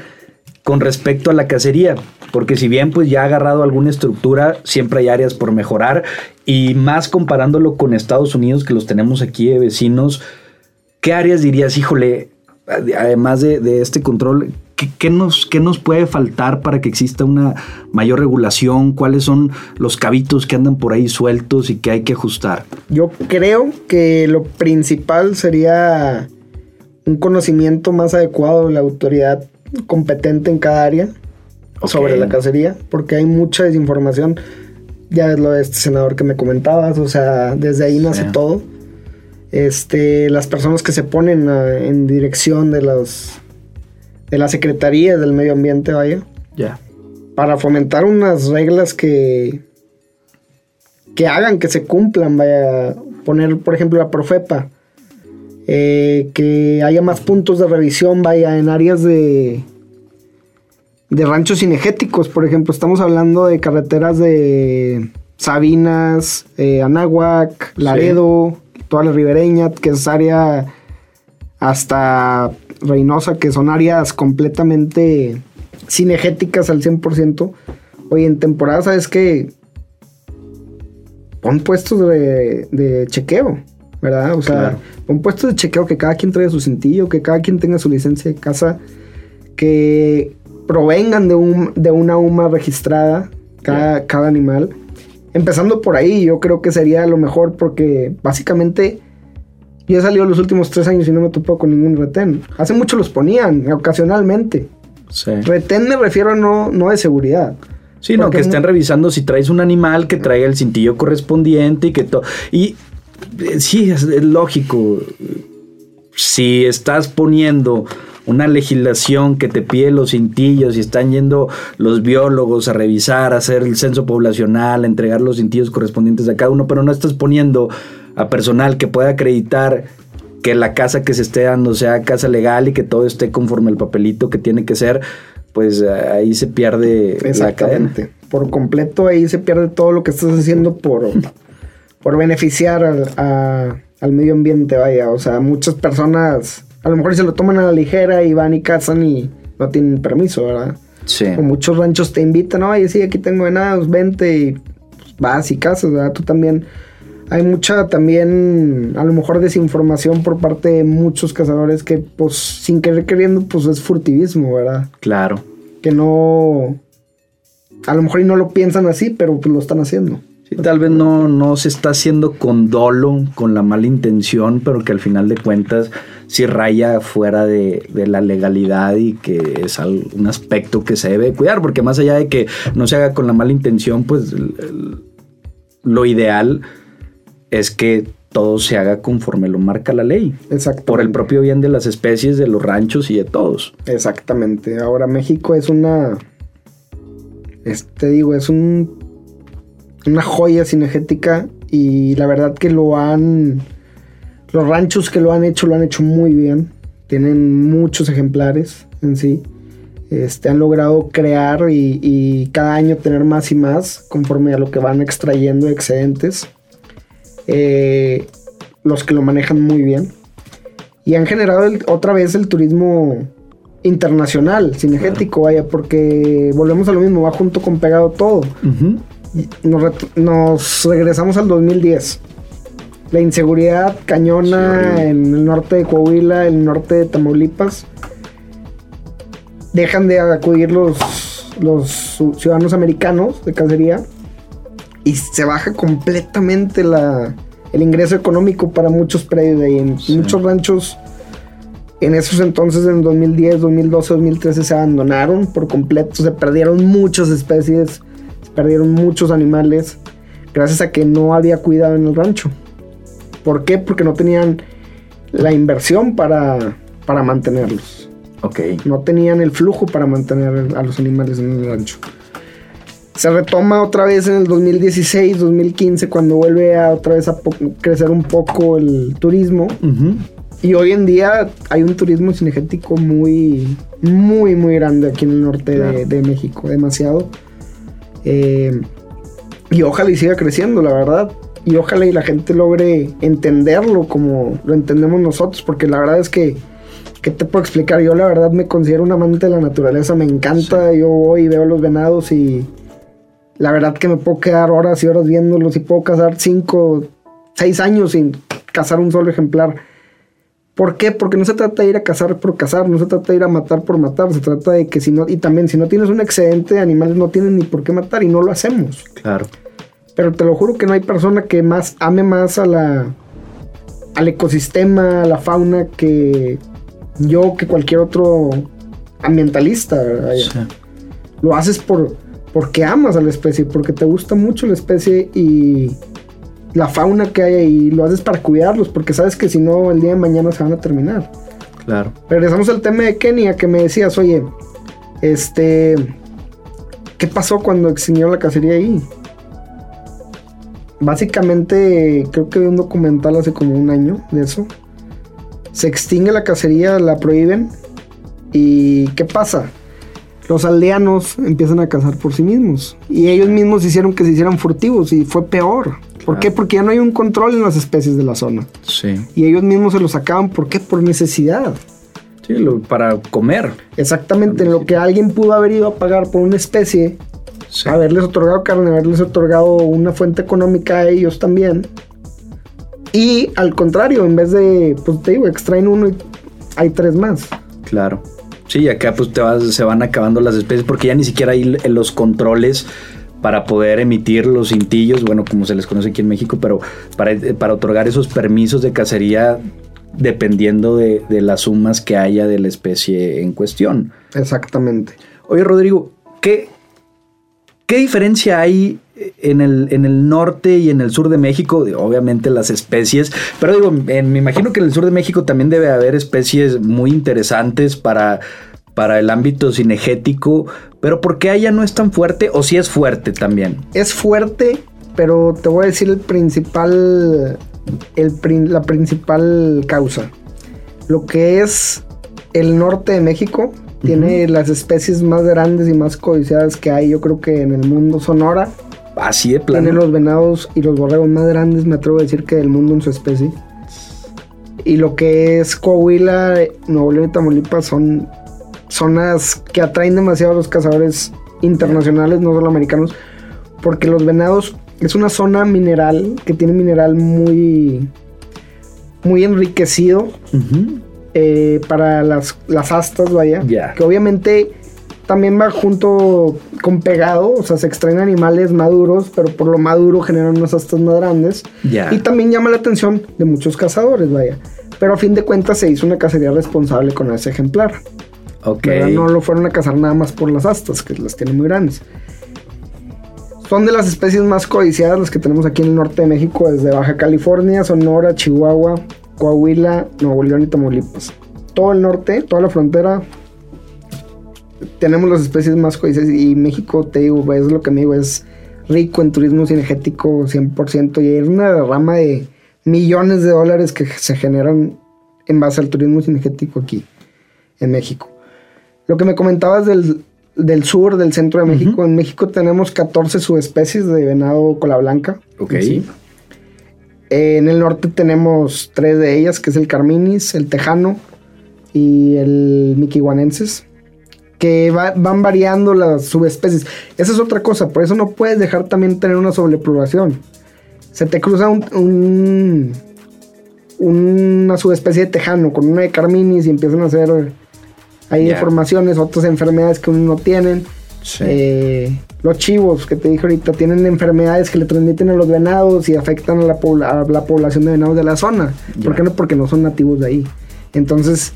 A: con respecto a la cacería? porque si bien pues ya ha agarrado alguna estructura, siempre hay áreas por mejorar y más comparándolo con Estados Unidos que los tenemos aquí de vecinos, ¿qué áreas dirías, híjole, además de, este control, ¿qué, nos, ¿qué nos puede faltar para que exista una mayor regulación? ¿Cuáles son los cabitos que andan por ahí sueltos y que hay que ajustar?
B: Yo creo que lo principal sería un conocimiento más adecuado de la autoridad competente en cada área sobre la cacería, porque hay mucha desinformación. Ya es lo de este senador que me comentabas, o sea, desde ahí nace todo. Este, las personas que se ponen en dirección de los de la Secretaría del Medio Ambiente, vaya.
A: Ya.
B: Para fomentar unas reglas que que hagan que se cumplan, vaya, poner, por ejemplo, la Profepa, eh, que haya más puntos de revisión, vaya, en áreas de, de ranchos cinegéticos, por ejemplo, estamos hablando de carreteras de Sabinas, eh, Anáhuac, Laredo, toda la ribereña, que es área hasta Reynosa, que son áreas completamente cinegéticas al 100%. Oye, en temporada, ¿sabes que Pon puestos de, chequeo, ¿verdad? O sea, pon puestos de chequeo que cada quien traiga su cintillo, que cada quien tenga su licencia de casa, que provengan de, un, de una UMA registrada cada, cada animal. Empezando por ahí, yo creo que sería lo mejor porque básicamente yo he salido los últimos tres años y no me topo con ningún retén. Hace mucho los ponían, ocasionalmente. Retén me refiero no, no de seguridad.
A: Sí, no, que estén revisando si traes un animal que traiga el cintillo correspondiente y que todo. Y sí, es, lógico. Si estás poniendo una legislación que te pide los cintillos y están yendo los biólogos a revisar, a hacer el censo poblacional, a entregar los cintillos correspondientes a cada uno, pero no estás poniendo a personal que pueda acreditar que la casa que se esté dando sea casa legal y que todo esté conforme al papelito que tiene que ser, pues ahí se pierde
B: la cadena. Por completo ahí se pierde todo lo que estás haciendo por, <laughs> por beneficiar al, medio ambiente, vaya. O sea, muchas personas a lo mejor se lo toman a la ligera y van y cazan y no tienen permiso, ¿verdad? Sí. O muchos ranchos te invitan, oye, sí, aquí tengo venados, vente y pues, vas y cazas, ¿verdad? Tú también hay mucha también, a lo mejor, desinformación por parte de muchos cazadores que, pues, sin querer queriendo, pues es furtivismo, ¿verdad?
A: Claro.
B: Que no. A lo mejor y no lo piensan así, pero pues lo están haciendo.
A: Sí, tal vez no, no se está haciendo con dolo, con la mala intención, pero que al final de cuentas sí raya fuera de, la legalidad y que es un aspecto que se debe cuidar, porque más allá de que no se haga con la mala intención, pues lo ideal es que todo se haga conforme lo marca la ley.
B: Exacto.
A: Por el propio bien de las especies, de los ranchos y de todos.
B: Exactamente. Ahora México es una. Este digo, es un. Una joya cinegética. Y la verdad que lo han. Los ranchos que lo han hecho, lo han hecho muy bien. Tienen muchos ejemplares en sí. Este, han logrado crear y, y cada año tener más y más conforme a lo que van extrayendo excedentes. Eh, los que lo manejan muy bien. Y han generado otra vez el turismo internacional, cinegético, vaya, porque volvemos a lo mismo, va junto con pegado todo. Nos, regresamos al 2010. La inseguridad cañona en el norte de Coahuila, el norte de Tamaulipas. Dejan de acudir los, los ciudadanos americanos de cacería y se baja completamente la, el ingreso económico para muchos predios de ahí. Muchos ranchos en esos entonces, en 2010, 2012, 2013, se abandonaron por completo. Se perdieron muchas especies, perdieron muchos animales, gracias a que no había cuidado en el rancho. ¿Por qué? Porque no tenían la inversión para, para mantenerlos.
A: Ok.
B: No tenían el flujo para mantener a los animales en el rancho. Se retoma otra vez en el 2016, 2015, cuando vuelve a otra vez a crecer un poco el turismo. Y hoy en día hay un turismo cinegético muy, muy, muy grande aquí en el norte de, México, demasiado. Eh, y ojalá y siga creciendo, la verdad. Y ojalá y la gente logre entenderlo como lo entendemos nosotros, porque la verdad es que, ¿qué te puedo explicar? Yo la verdad me considero un amante de la naturaleza, me encanta, yo voy y veo los venados y la verdad que me puedo quedar horas y horas viéndolos y puedo cazar cinco, seis años sin cazar un solo ejemplar. ¿Por qué? Porque no se trata de ir a cazar por cazar, no se trata de ir a matar por matar, se trata de que si no, y también si no tienes un excedente de animales no tienen ni por qué matar y no lo hacemos.
A: Claro.
B: Pero te lo juro que no hay persona que más ame más a la al ecosistema, a la fauna que yo que cualquier otro ambientalista. Lo haces por porque amas a la especie, porque te gusta mucho la especie y la fauna que hay ahí, lo haces para cuidarlos, porque sabes que si no, el día de mañana se van a terminar.
A: Claro.
B: Regresamos al tema de Kenia, que me decías, oye, este, ¿qué pasó cuando extinguió la cacería ahí? Básicamente, creo que vi un documental hace como un año de eso. Se extingue la cacería, la prohíben. ¿Y qué pasa? los aldeanos empiezan a cazar por sí mismos. Y ellos mismos hicieron que se hicieran furtivos y fue peor. ¿Por qué? Porque ya no hay un control en las especies de la zona.
A: Sí.
B: Y ellos mismos se lo sacaban. ¿Por qué? Por necesidad.
A: Sí, para comer.
B: Exactamente, en lo que alguien pudo haber ido a pagar por una especie, haberles otorgado carne, haberles otorgado una fuente económica a ellos también. Y al contrario, en vez de, pues te digo, extraen uno y hay tres más.
A: Claro. Sí, acá pues te vas, se van acabando las especies porque ya ni siquiera hay los controles para poder emitir los cintillos, bueno, como se les conoce aquí en México, pero para, para otorgar esos permisos de cacería dependiendo de, las sumas que haya de la especie en cuestión.
B: Exactamente.
A: Oye, Rodrigo, ¿qué, ¿Qué diferencia hay en el, en el norte y en el sur de México? Obviamente las especies, pero digo, me imagino que en el sur de México también debe haber especies muy interesantes para, para el ámbito cinegético, pero ¿por qué allá no es tan fuerte o si es fuerte también?
B: Es fuerte, pero te voy a decir el principal, el, la principal causa. Lo que es el norte de México tiene las especies más grandes y más codiciadas que hay, yo creo que en el mundo Sonora.
A: Así de plano.
B: Tiene los venados y los borregos más grandes, me atrevo a decir que del mundo en su especie. Y lo que es Coahuila, Nuevo León y Tamaulipas son zonas que atraen demasiado a los cazadores internacionales, no solo americanos, porque los venados es una zona mineral que tiene mineral muy, muy enriquecido. Eh, para las, las astas, vaya. Que obviamente también va junto con pegado, o sea, se extraen animales maduros, pero por lo maduro generan unas astas más grandes. Y también llama la atención de muchos cazadores, vaya. Pero a fin de cuentas se hizo una cacería responsable con ese ejemplar.
A: Ok.
B: No lo fueron a cazar nada más por las astas, que las tienen muy grandes. Son de las especies más codiciadas las que tenemos aquí en el norte de México, desde Baja California, Sonora, Chihuahua, Coahuila, Nuevo León y Tamaulipas. Todo el norte, toda la frontera, tenemos las especies más codiciadas y México, te digo, es lo que me digo, es rico en turismo cinegético 100% y es una rama de millones de dólares que se generan en base al turismo cinegético aquí en México. Lo que me comentabas del, sur, del centro de México, en México tenemos 14 subespecies de venado cola blanca.
A: Ok.
B: En el norte tenemos tres de ellas, que es el Carminis, el Tejano y el Miquihuanenses, que van variando las subespecies. Esa es otra cosa, por eso no puedes dejar también tener una sobrepoblación. Se te cruza un, una subespecie de Tejano con una de Carminis y empiezan a hacer hay deformaciones, otras enfermedades que uno no tienen. Eh, los chivos que te dije ahorita tienen enfermedades que le transmiten a los venados y afectan a la, población de venados de la zona. ¿Por qué no? Porque no son nativos de ahí. Entonces,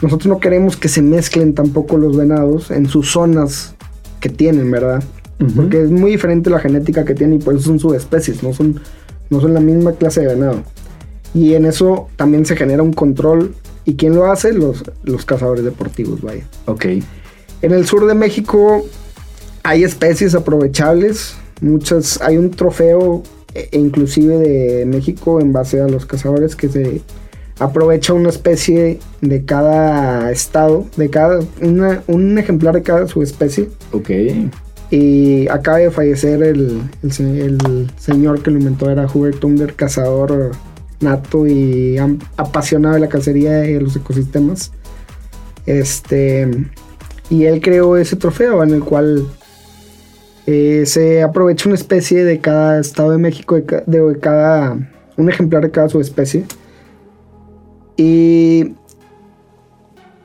B: nosotros no queremos que se mezclen tampoco los venados en sus zonas que tienen, ¿verdad? Porque es muy diferente la genética que tienen y por eso son subespecies, no son, no son la misma clase de venado. Y en eso también se genera un control. ¿Y quién lo hace? Los, los cazadores deportivos, vaya.
A: Ok.
B: En el sur de México hay especies aprovechables, muchas, hay un trofeo e, inclusive de México en base a los cazadores que se aprovecha una especie de cada estado, de cada, un ejemplar de cada subespecie.
A: Ok.
B: Y acaba de fallecer el, señor que lo inventó, era Hubert Tunder, cazador nato y apasionado de la cacería de los ecosistemas. Este, y él creó ese trofeo en el cual eh, se aprovecha una especie de cada estado de México, de, cada, un ejemplar de cada subespecie. Y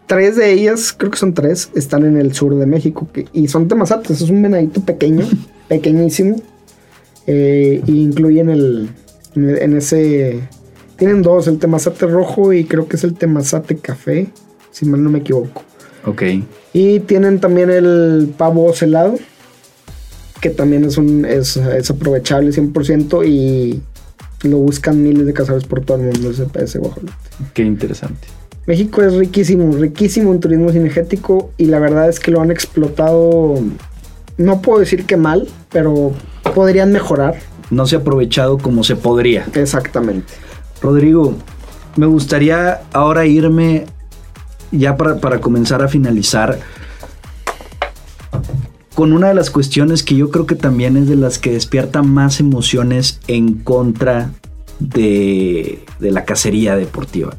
B: tres de ellas, creo que son tres, están en el sur de México. y son temazates, es un venadito pequeño, <laughs> pequeñísimo. Eh, e incluyen el, en ese... Tienen dos, el temazate rojo y creo que es el temazate café, si mal no me equivoco.
A: Ok.
B: Y tienen también el pavo celado que también es, un, es, aprovechable 100% y lo buscan miles de cazadores por todo el mundo ese, ese guajolote.
A: Qué interesante.
B: México es riquísimo, riquísimo en turismo cinegético y la verdad es que lo han explotado, no puedo decir que mal, pero podrían mejorar.
A: No se ha aprovechado como se podría.
B: Exactamente.
A: Rodrigo, me gustaría ahora irme ya para, para comenzar a finalizar con una de las cuestiones que yo creo que también es de las que despierta más emociones en contra de, la cacería deportiva,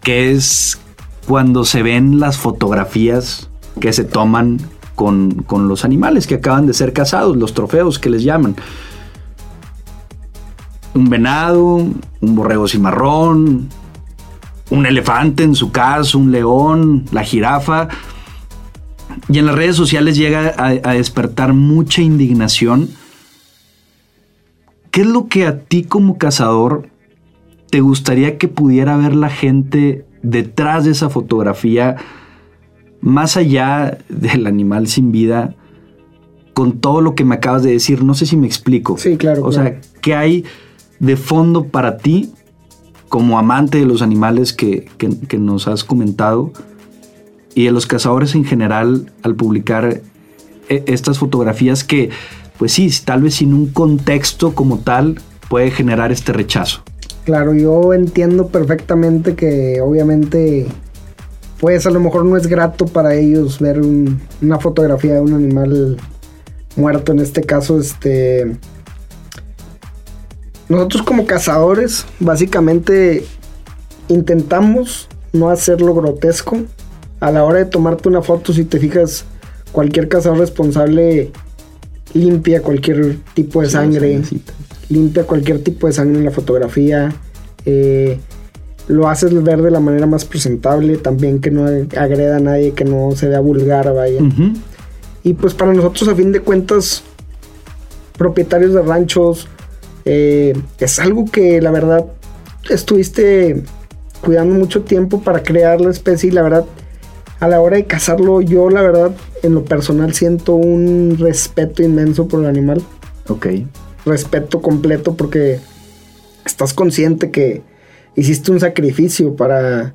A: que es cuando se ven las fotografías que se toman con, con, los animales que acaban de ser cazados, los trofeos que les llaman. Un venado, un borrego cimarrón, un elefante en su caso, un león, la jirafa y en las redes sociales llega a, despertar mucha indignación. ¿Qué es lo que a ti como cazador te gustaría que pudiera ver la gente detrás de esa fotografía, más allá del animal sin vida? con todo lo que me acabas de decir. No sé si me explico.
B: Sí, claro.
A: O sea, ¿qué hay de fondo para ti como amante de los animales que, que nos has comentado y de los cazadores en general al publicar e, estas fotografías que, pues sí, tal vez sin un contexto como tal puede generar este rechazo?
B: Claro, yo entiendo perfectamente que obviamente pues a lo mejor no es grato para ellos ver una fotografía de un animal muerto en este caso este nosotros como cazadores básicamente intentamos no hacerlo grotesco. A la hora de tomarte una foto si te fijas cualquier cazador responsable limpia cualquier tipo de sangre limpia cualquier tipo de sangre en la fotografía eh, lo haces ver de la manera más presentable, también que no agreda a nadie, que no se vea vulgar, vaya. Y pues para nosotros, a fin de cuentas, propietarios de ranchos, eh, es algo que la verdad estuviste cuidando mucho tiempo para crear la especie y la verdad, a la hora de cazarlo, yo la verdad, en lo personal, siento un respeto inmenso por el animal.
A: Ok.
B: Respeto completo porque estás consciente que hiciste un sacrificio para,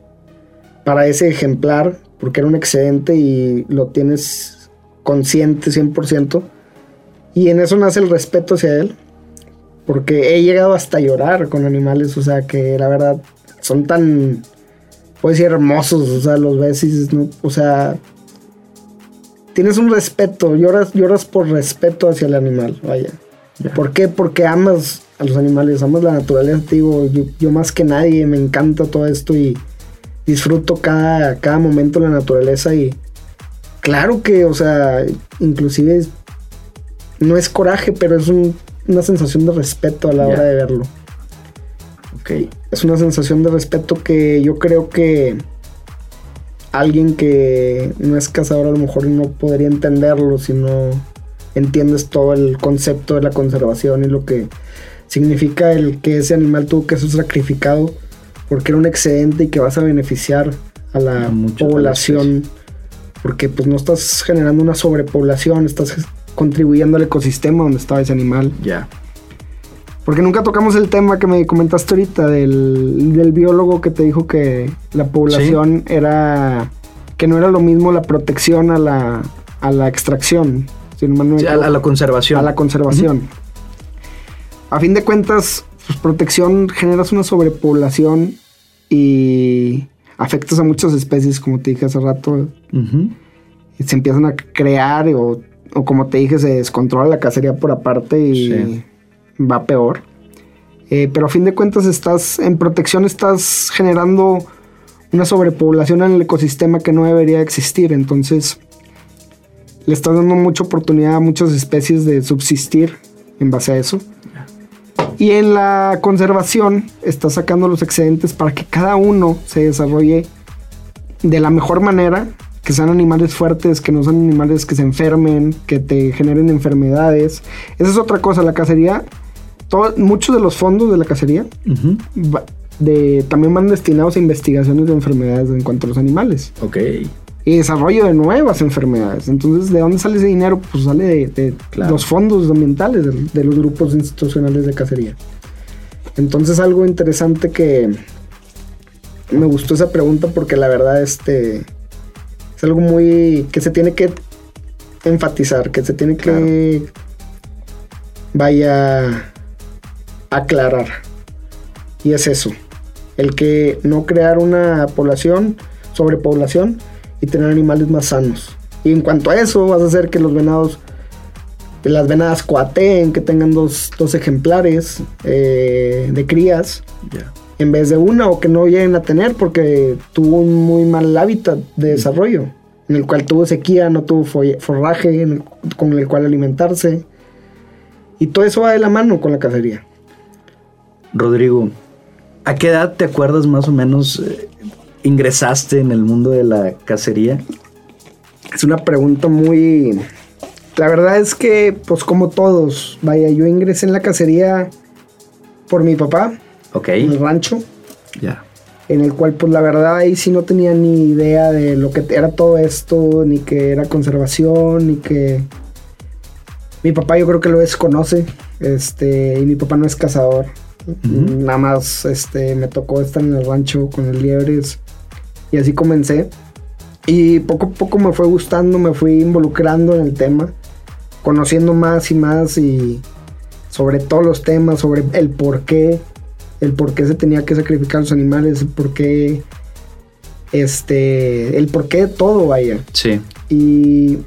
B: para ese ejemplar, porque era un excedente y lo tienes consciente 100%. Y en eso nace el respeto hacia él, porque he llegado hasta llorar con animales, o sea, que la verdad son tan, puedes decir, hermosos, o sea, los ves y ¿no? o sea, tienes un respeto, lloras, lloras por respeto hacia el animal, vaya. ¿Por qué? Porque amas a los animales, amas la naturaleza, digo, yo, más que nadie me encanta todo esto y disfruto cada, cada momento la naturaleza y claro que, o sea, inclusive no es coraje, pero es una sensación de respeto a la hora de verlo.
A: Ok.
B: Es una sensación de respeto que yo creo que alguien que no es cazador a lo mejor no podría entenderlo si no entiendes todo el concepto de la conservación y lo que significa el que ese animal tuvo que ser sacrificado porque era un excedente y que vas a beneficiar a la población porque pues no estás generando una sobrepoblación, estás contribuyendo al ecosistema donde estaba ese animal.
A: Ya.
B: Porque nunca tocamos el tema que me comentaste ahorita del, biólogo que te dijo que la población era que no era lo mismo la protección a la, a la extracción
A: a, la conservación.
B: A la conservación. A fin de cuentas, pues, protección generas una sobrepoblación y afectas a muchas especies, como te dije hace rato. Se empiezan a crear o, como te dije, se descontrola la cacería por aparte y va peor. Eh, pero a fin de cuentas estás en protección, estás generando una sobrepoblación en el ecosistema que no debería existir. Entonces, le estás dando mucha oportunidad a muchas especies de subsistir en base a eso. Y en la conservación estás sacando los excedentes para que cada uno se desarrolle de la mejor manera, que sean animales fuertes, que no sean animales que se enfermen, que te generen enfermedades. Esa es otra cosa, la cacería, muchos de los fondos de la cacería de, también van destinados a investigaciones de enfermedades en cuanto a los animales.
A: Ok
B: y desarrollo de nuevas enfermedades. Entonces, ¿de dónde sale ese dinero? Pues sale de, los fondos ambientales de, los grupos institucionales de cacería. Entonces, algo interesante que me gustó esa pregunta porque la verdad este es algo muy que se tiene que enfatizar, que se tiene que vaya aclarar. Y es eso, el que no crear una población, sobrepoblación, y tener animales más sanos. Y en cuanto a eso, vas a hacer que los venados, las venadas coateen, que tengan dos, ejemplares eh, de crías. En vez de una o que no lleguen a tener porque tuvo un muy mal hábitat de desarrollo, en el cual tuvo sequía, no tuvo forraje con el cual alimentarse. Y todo eso va de la mano con la cacería.
A: Rodrigo, ¿a qué edad te acuerdas más o menos eh, ingresaste en el mundo de la cacería?
B: Es una pregunta muy... La verdad es que, pues como todos, vaya, yo ingresé en la cacería por mi papá.
A: Ok.
B: En el rancho.
A: Ya.
B: En el cual, pues la verdad, ahí sí no tenía ni idea de lo que era todo esto, ni que era conservación, ni que Mi papá yo creo que lo desconoce, este, y mi papá no es cazador. Nada más este, me tocó estar en el rancho con los liebres y así comencé. Y poco a poco me fue gustando, me fui involucrando en el tema, conociendo más y más y sobre todos los temas, sobre el por qué, el por qué se tenía que sacrificar los animales, el por qué, este, el por qué de todo, vaya.
A: Sí.
B: Y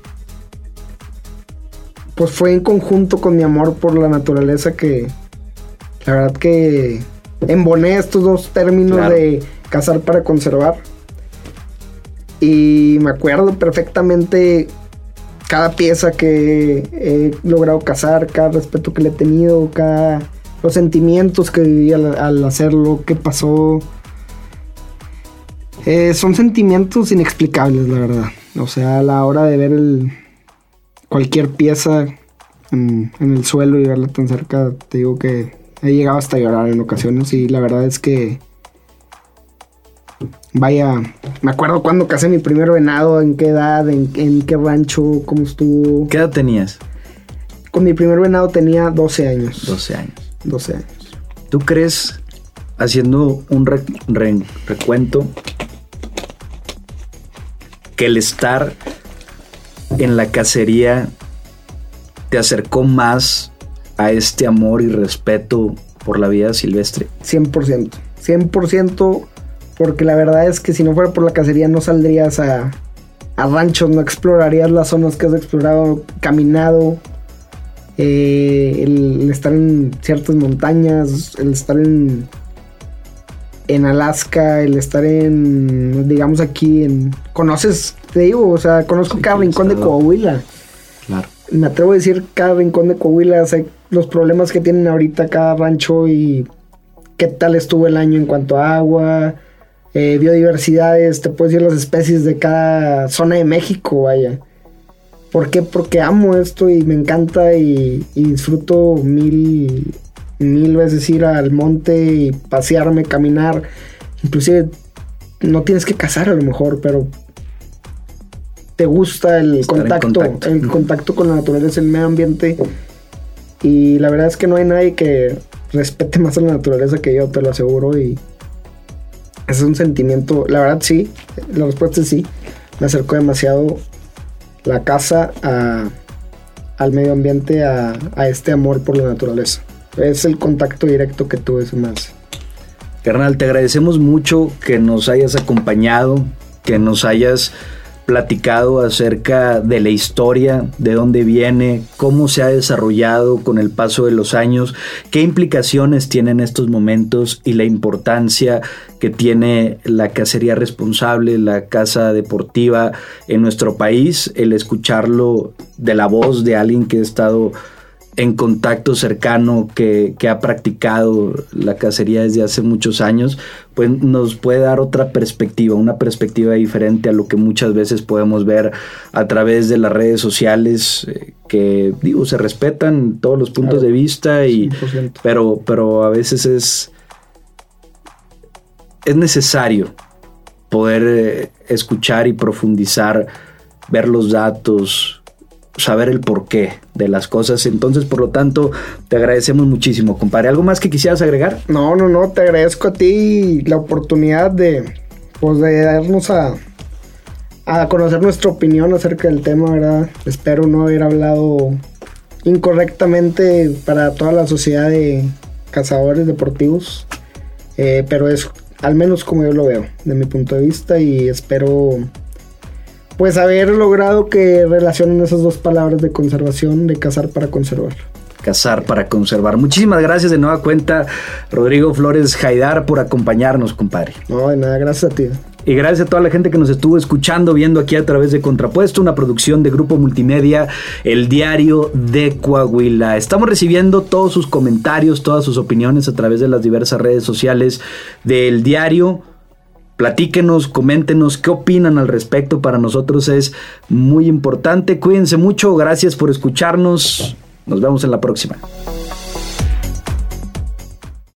B: pues fue en conjunto con mi amor por la naturaleza que la verdad que emboné estos dos términos de cazar para conservar. Y me acuerdo perfectamente cada pieza que he logrado cazar, cada respeto que le he tenido, cada los sentimientos que viví al, hacerlo, qué pasó. Eh, son sentimientos inexplicables, la verdad. O sea, a la hora de ver el, cualquier pieza en, en, el suelo y verla tan cerca, te digo que he llegado hasta llorar en ocasiones y la verdad es que Vaya, me acuerdo cuando casé mi primer venado, en qué edad, en, qué rancho, cómo estuvo.
A: ¿Qué edad tenías?
B: Con mi primer venado tenía 12 años.
A: 12 años.
B: 12 años.
A: ¿Tú crees, haciendo un recuento, que el estar en la cacería te acercó más a este amor y respeto por la vida silvestre?
B: 100%. 100% porque la verdad es que si no fuera por la cacería no saldrías a, a ranchos, no explorarías las zonas que has explorado, caminado. Eh, el, estar en ciertas montañas, el estar en, en Alaska, el estar en, digamos aquí, en... Conoces, te digo, o sea, conozco cada rincón de Coahuila.
A: Claro.
B: Me atrevo a decir cada rincón de Coahuila, sé los problemas que tienen ahorita cada rancho y qué tal estuvo el año en cuanto a agua, eh, biodiversidades, te puedes decir las especies de cada zona de México, vaya. ¿Por qué? Porque amo esto y me encanta y, disfruto mil, mil veces ir al monte y pasearme, caminar. Inclusive no tienes que cazar a lo mejor, pero te gusta el contacto, el contacto con la naturaleza, el medio ambiente. Y la verdad es que no hay nadie que respete más a la naturaleza que yo, te lo aseguro. Y, es un sentimiento, la verdad sí, la respuesta es sí. Me acercó demasiado la casa al medio ambiente, a, este amor por la naturaleza. Es el contacto directo que tuve más.
A: Carnal, te agradecemos mucho que nos hayas acompañado, que nos hayas platicado acerca de la historia, de dónde viene, cómo se ha desarrollado con el paso de los años, qué implicaciones tienen estos momentos y la importancia que tiene la cacería responsable, la caza deportiva en nuestro país, el escucharlo de la voz de alguien que ha estado en contacto cercano que, ha practicado la cacería desde hace muchos años, pues nos puede dar otra perspectiva, una perspectiva diferente a lo que muchas veces podemos ver a través de las redes sociales, eh, que digo, se respetan todos los puntos de vista, y, pero, pero a veces es, es necesario poder eh, escuchar y profundizar, ver los datos, saber el porqué de las cosas. Entonces, por lo tanto, te agradecemos muchísimo, compadre. ¿Algo más que quisieras agregar?
B: No, no, no, te agradezco a ti la oportunidad de, pues, de darnos a, a conocer nuestra opinión acerca del tema, ¿verdad? Espero no haber hablado incorrectamente para toda la sociedad de cazadores deportivos, eh, pero es al menos como yo lo veo, de mi punto de vista, y espero pues haber logrado que relacionen esas dos palabras de conservación, de cazar para conservar.
A: Cazar para conservar. Muchísimas gracias de nueva cuenta, Rodrigo Flores Jaidar, por acompañarnos, compadre.
B: No, de nada, gracias a ti.
A: Y gracias a toda la gente que nos estuvo escuchando, viendo aquí a través de Contrapuesto, una producción de Grupo Multimedia, El Diario de Coahuila. Estamos recibiendo todos sus comentarios, todas sus opiniones a través de las diversas redes sociales del diario. Platíquenos, coméntenos qué opinan al respecto. Para nosotros es muy importante. Cuídense mucho. Gracias por escucharnos. Nos vemos en la próxima.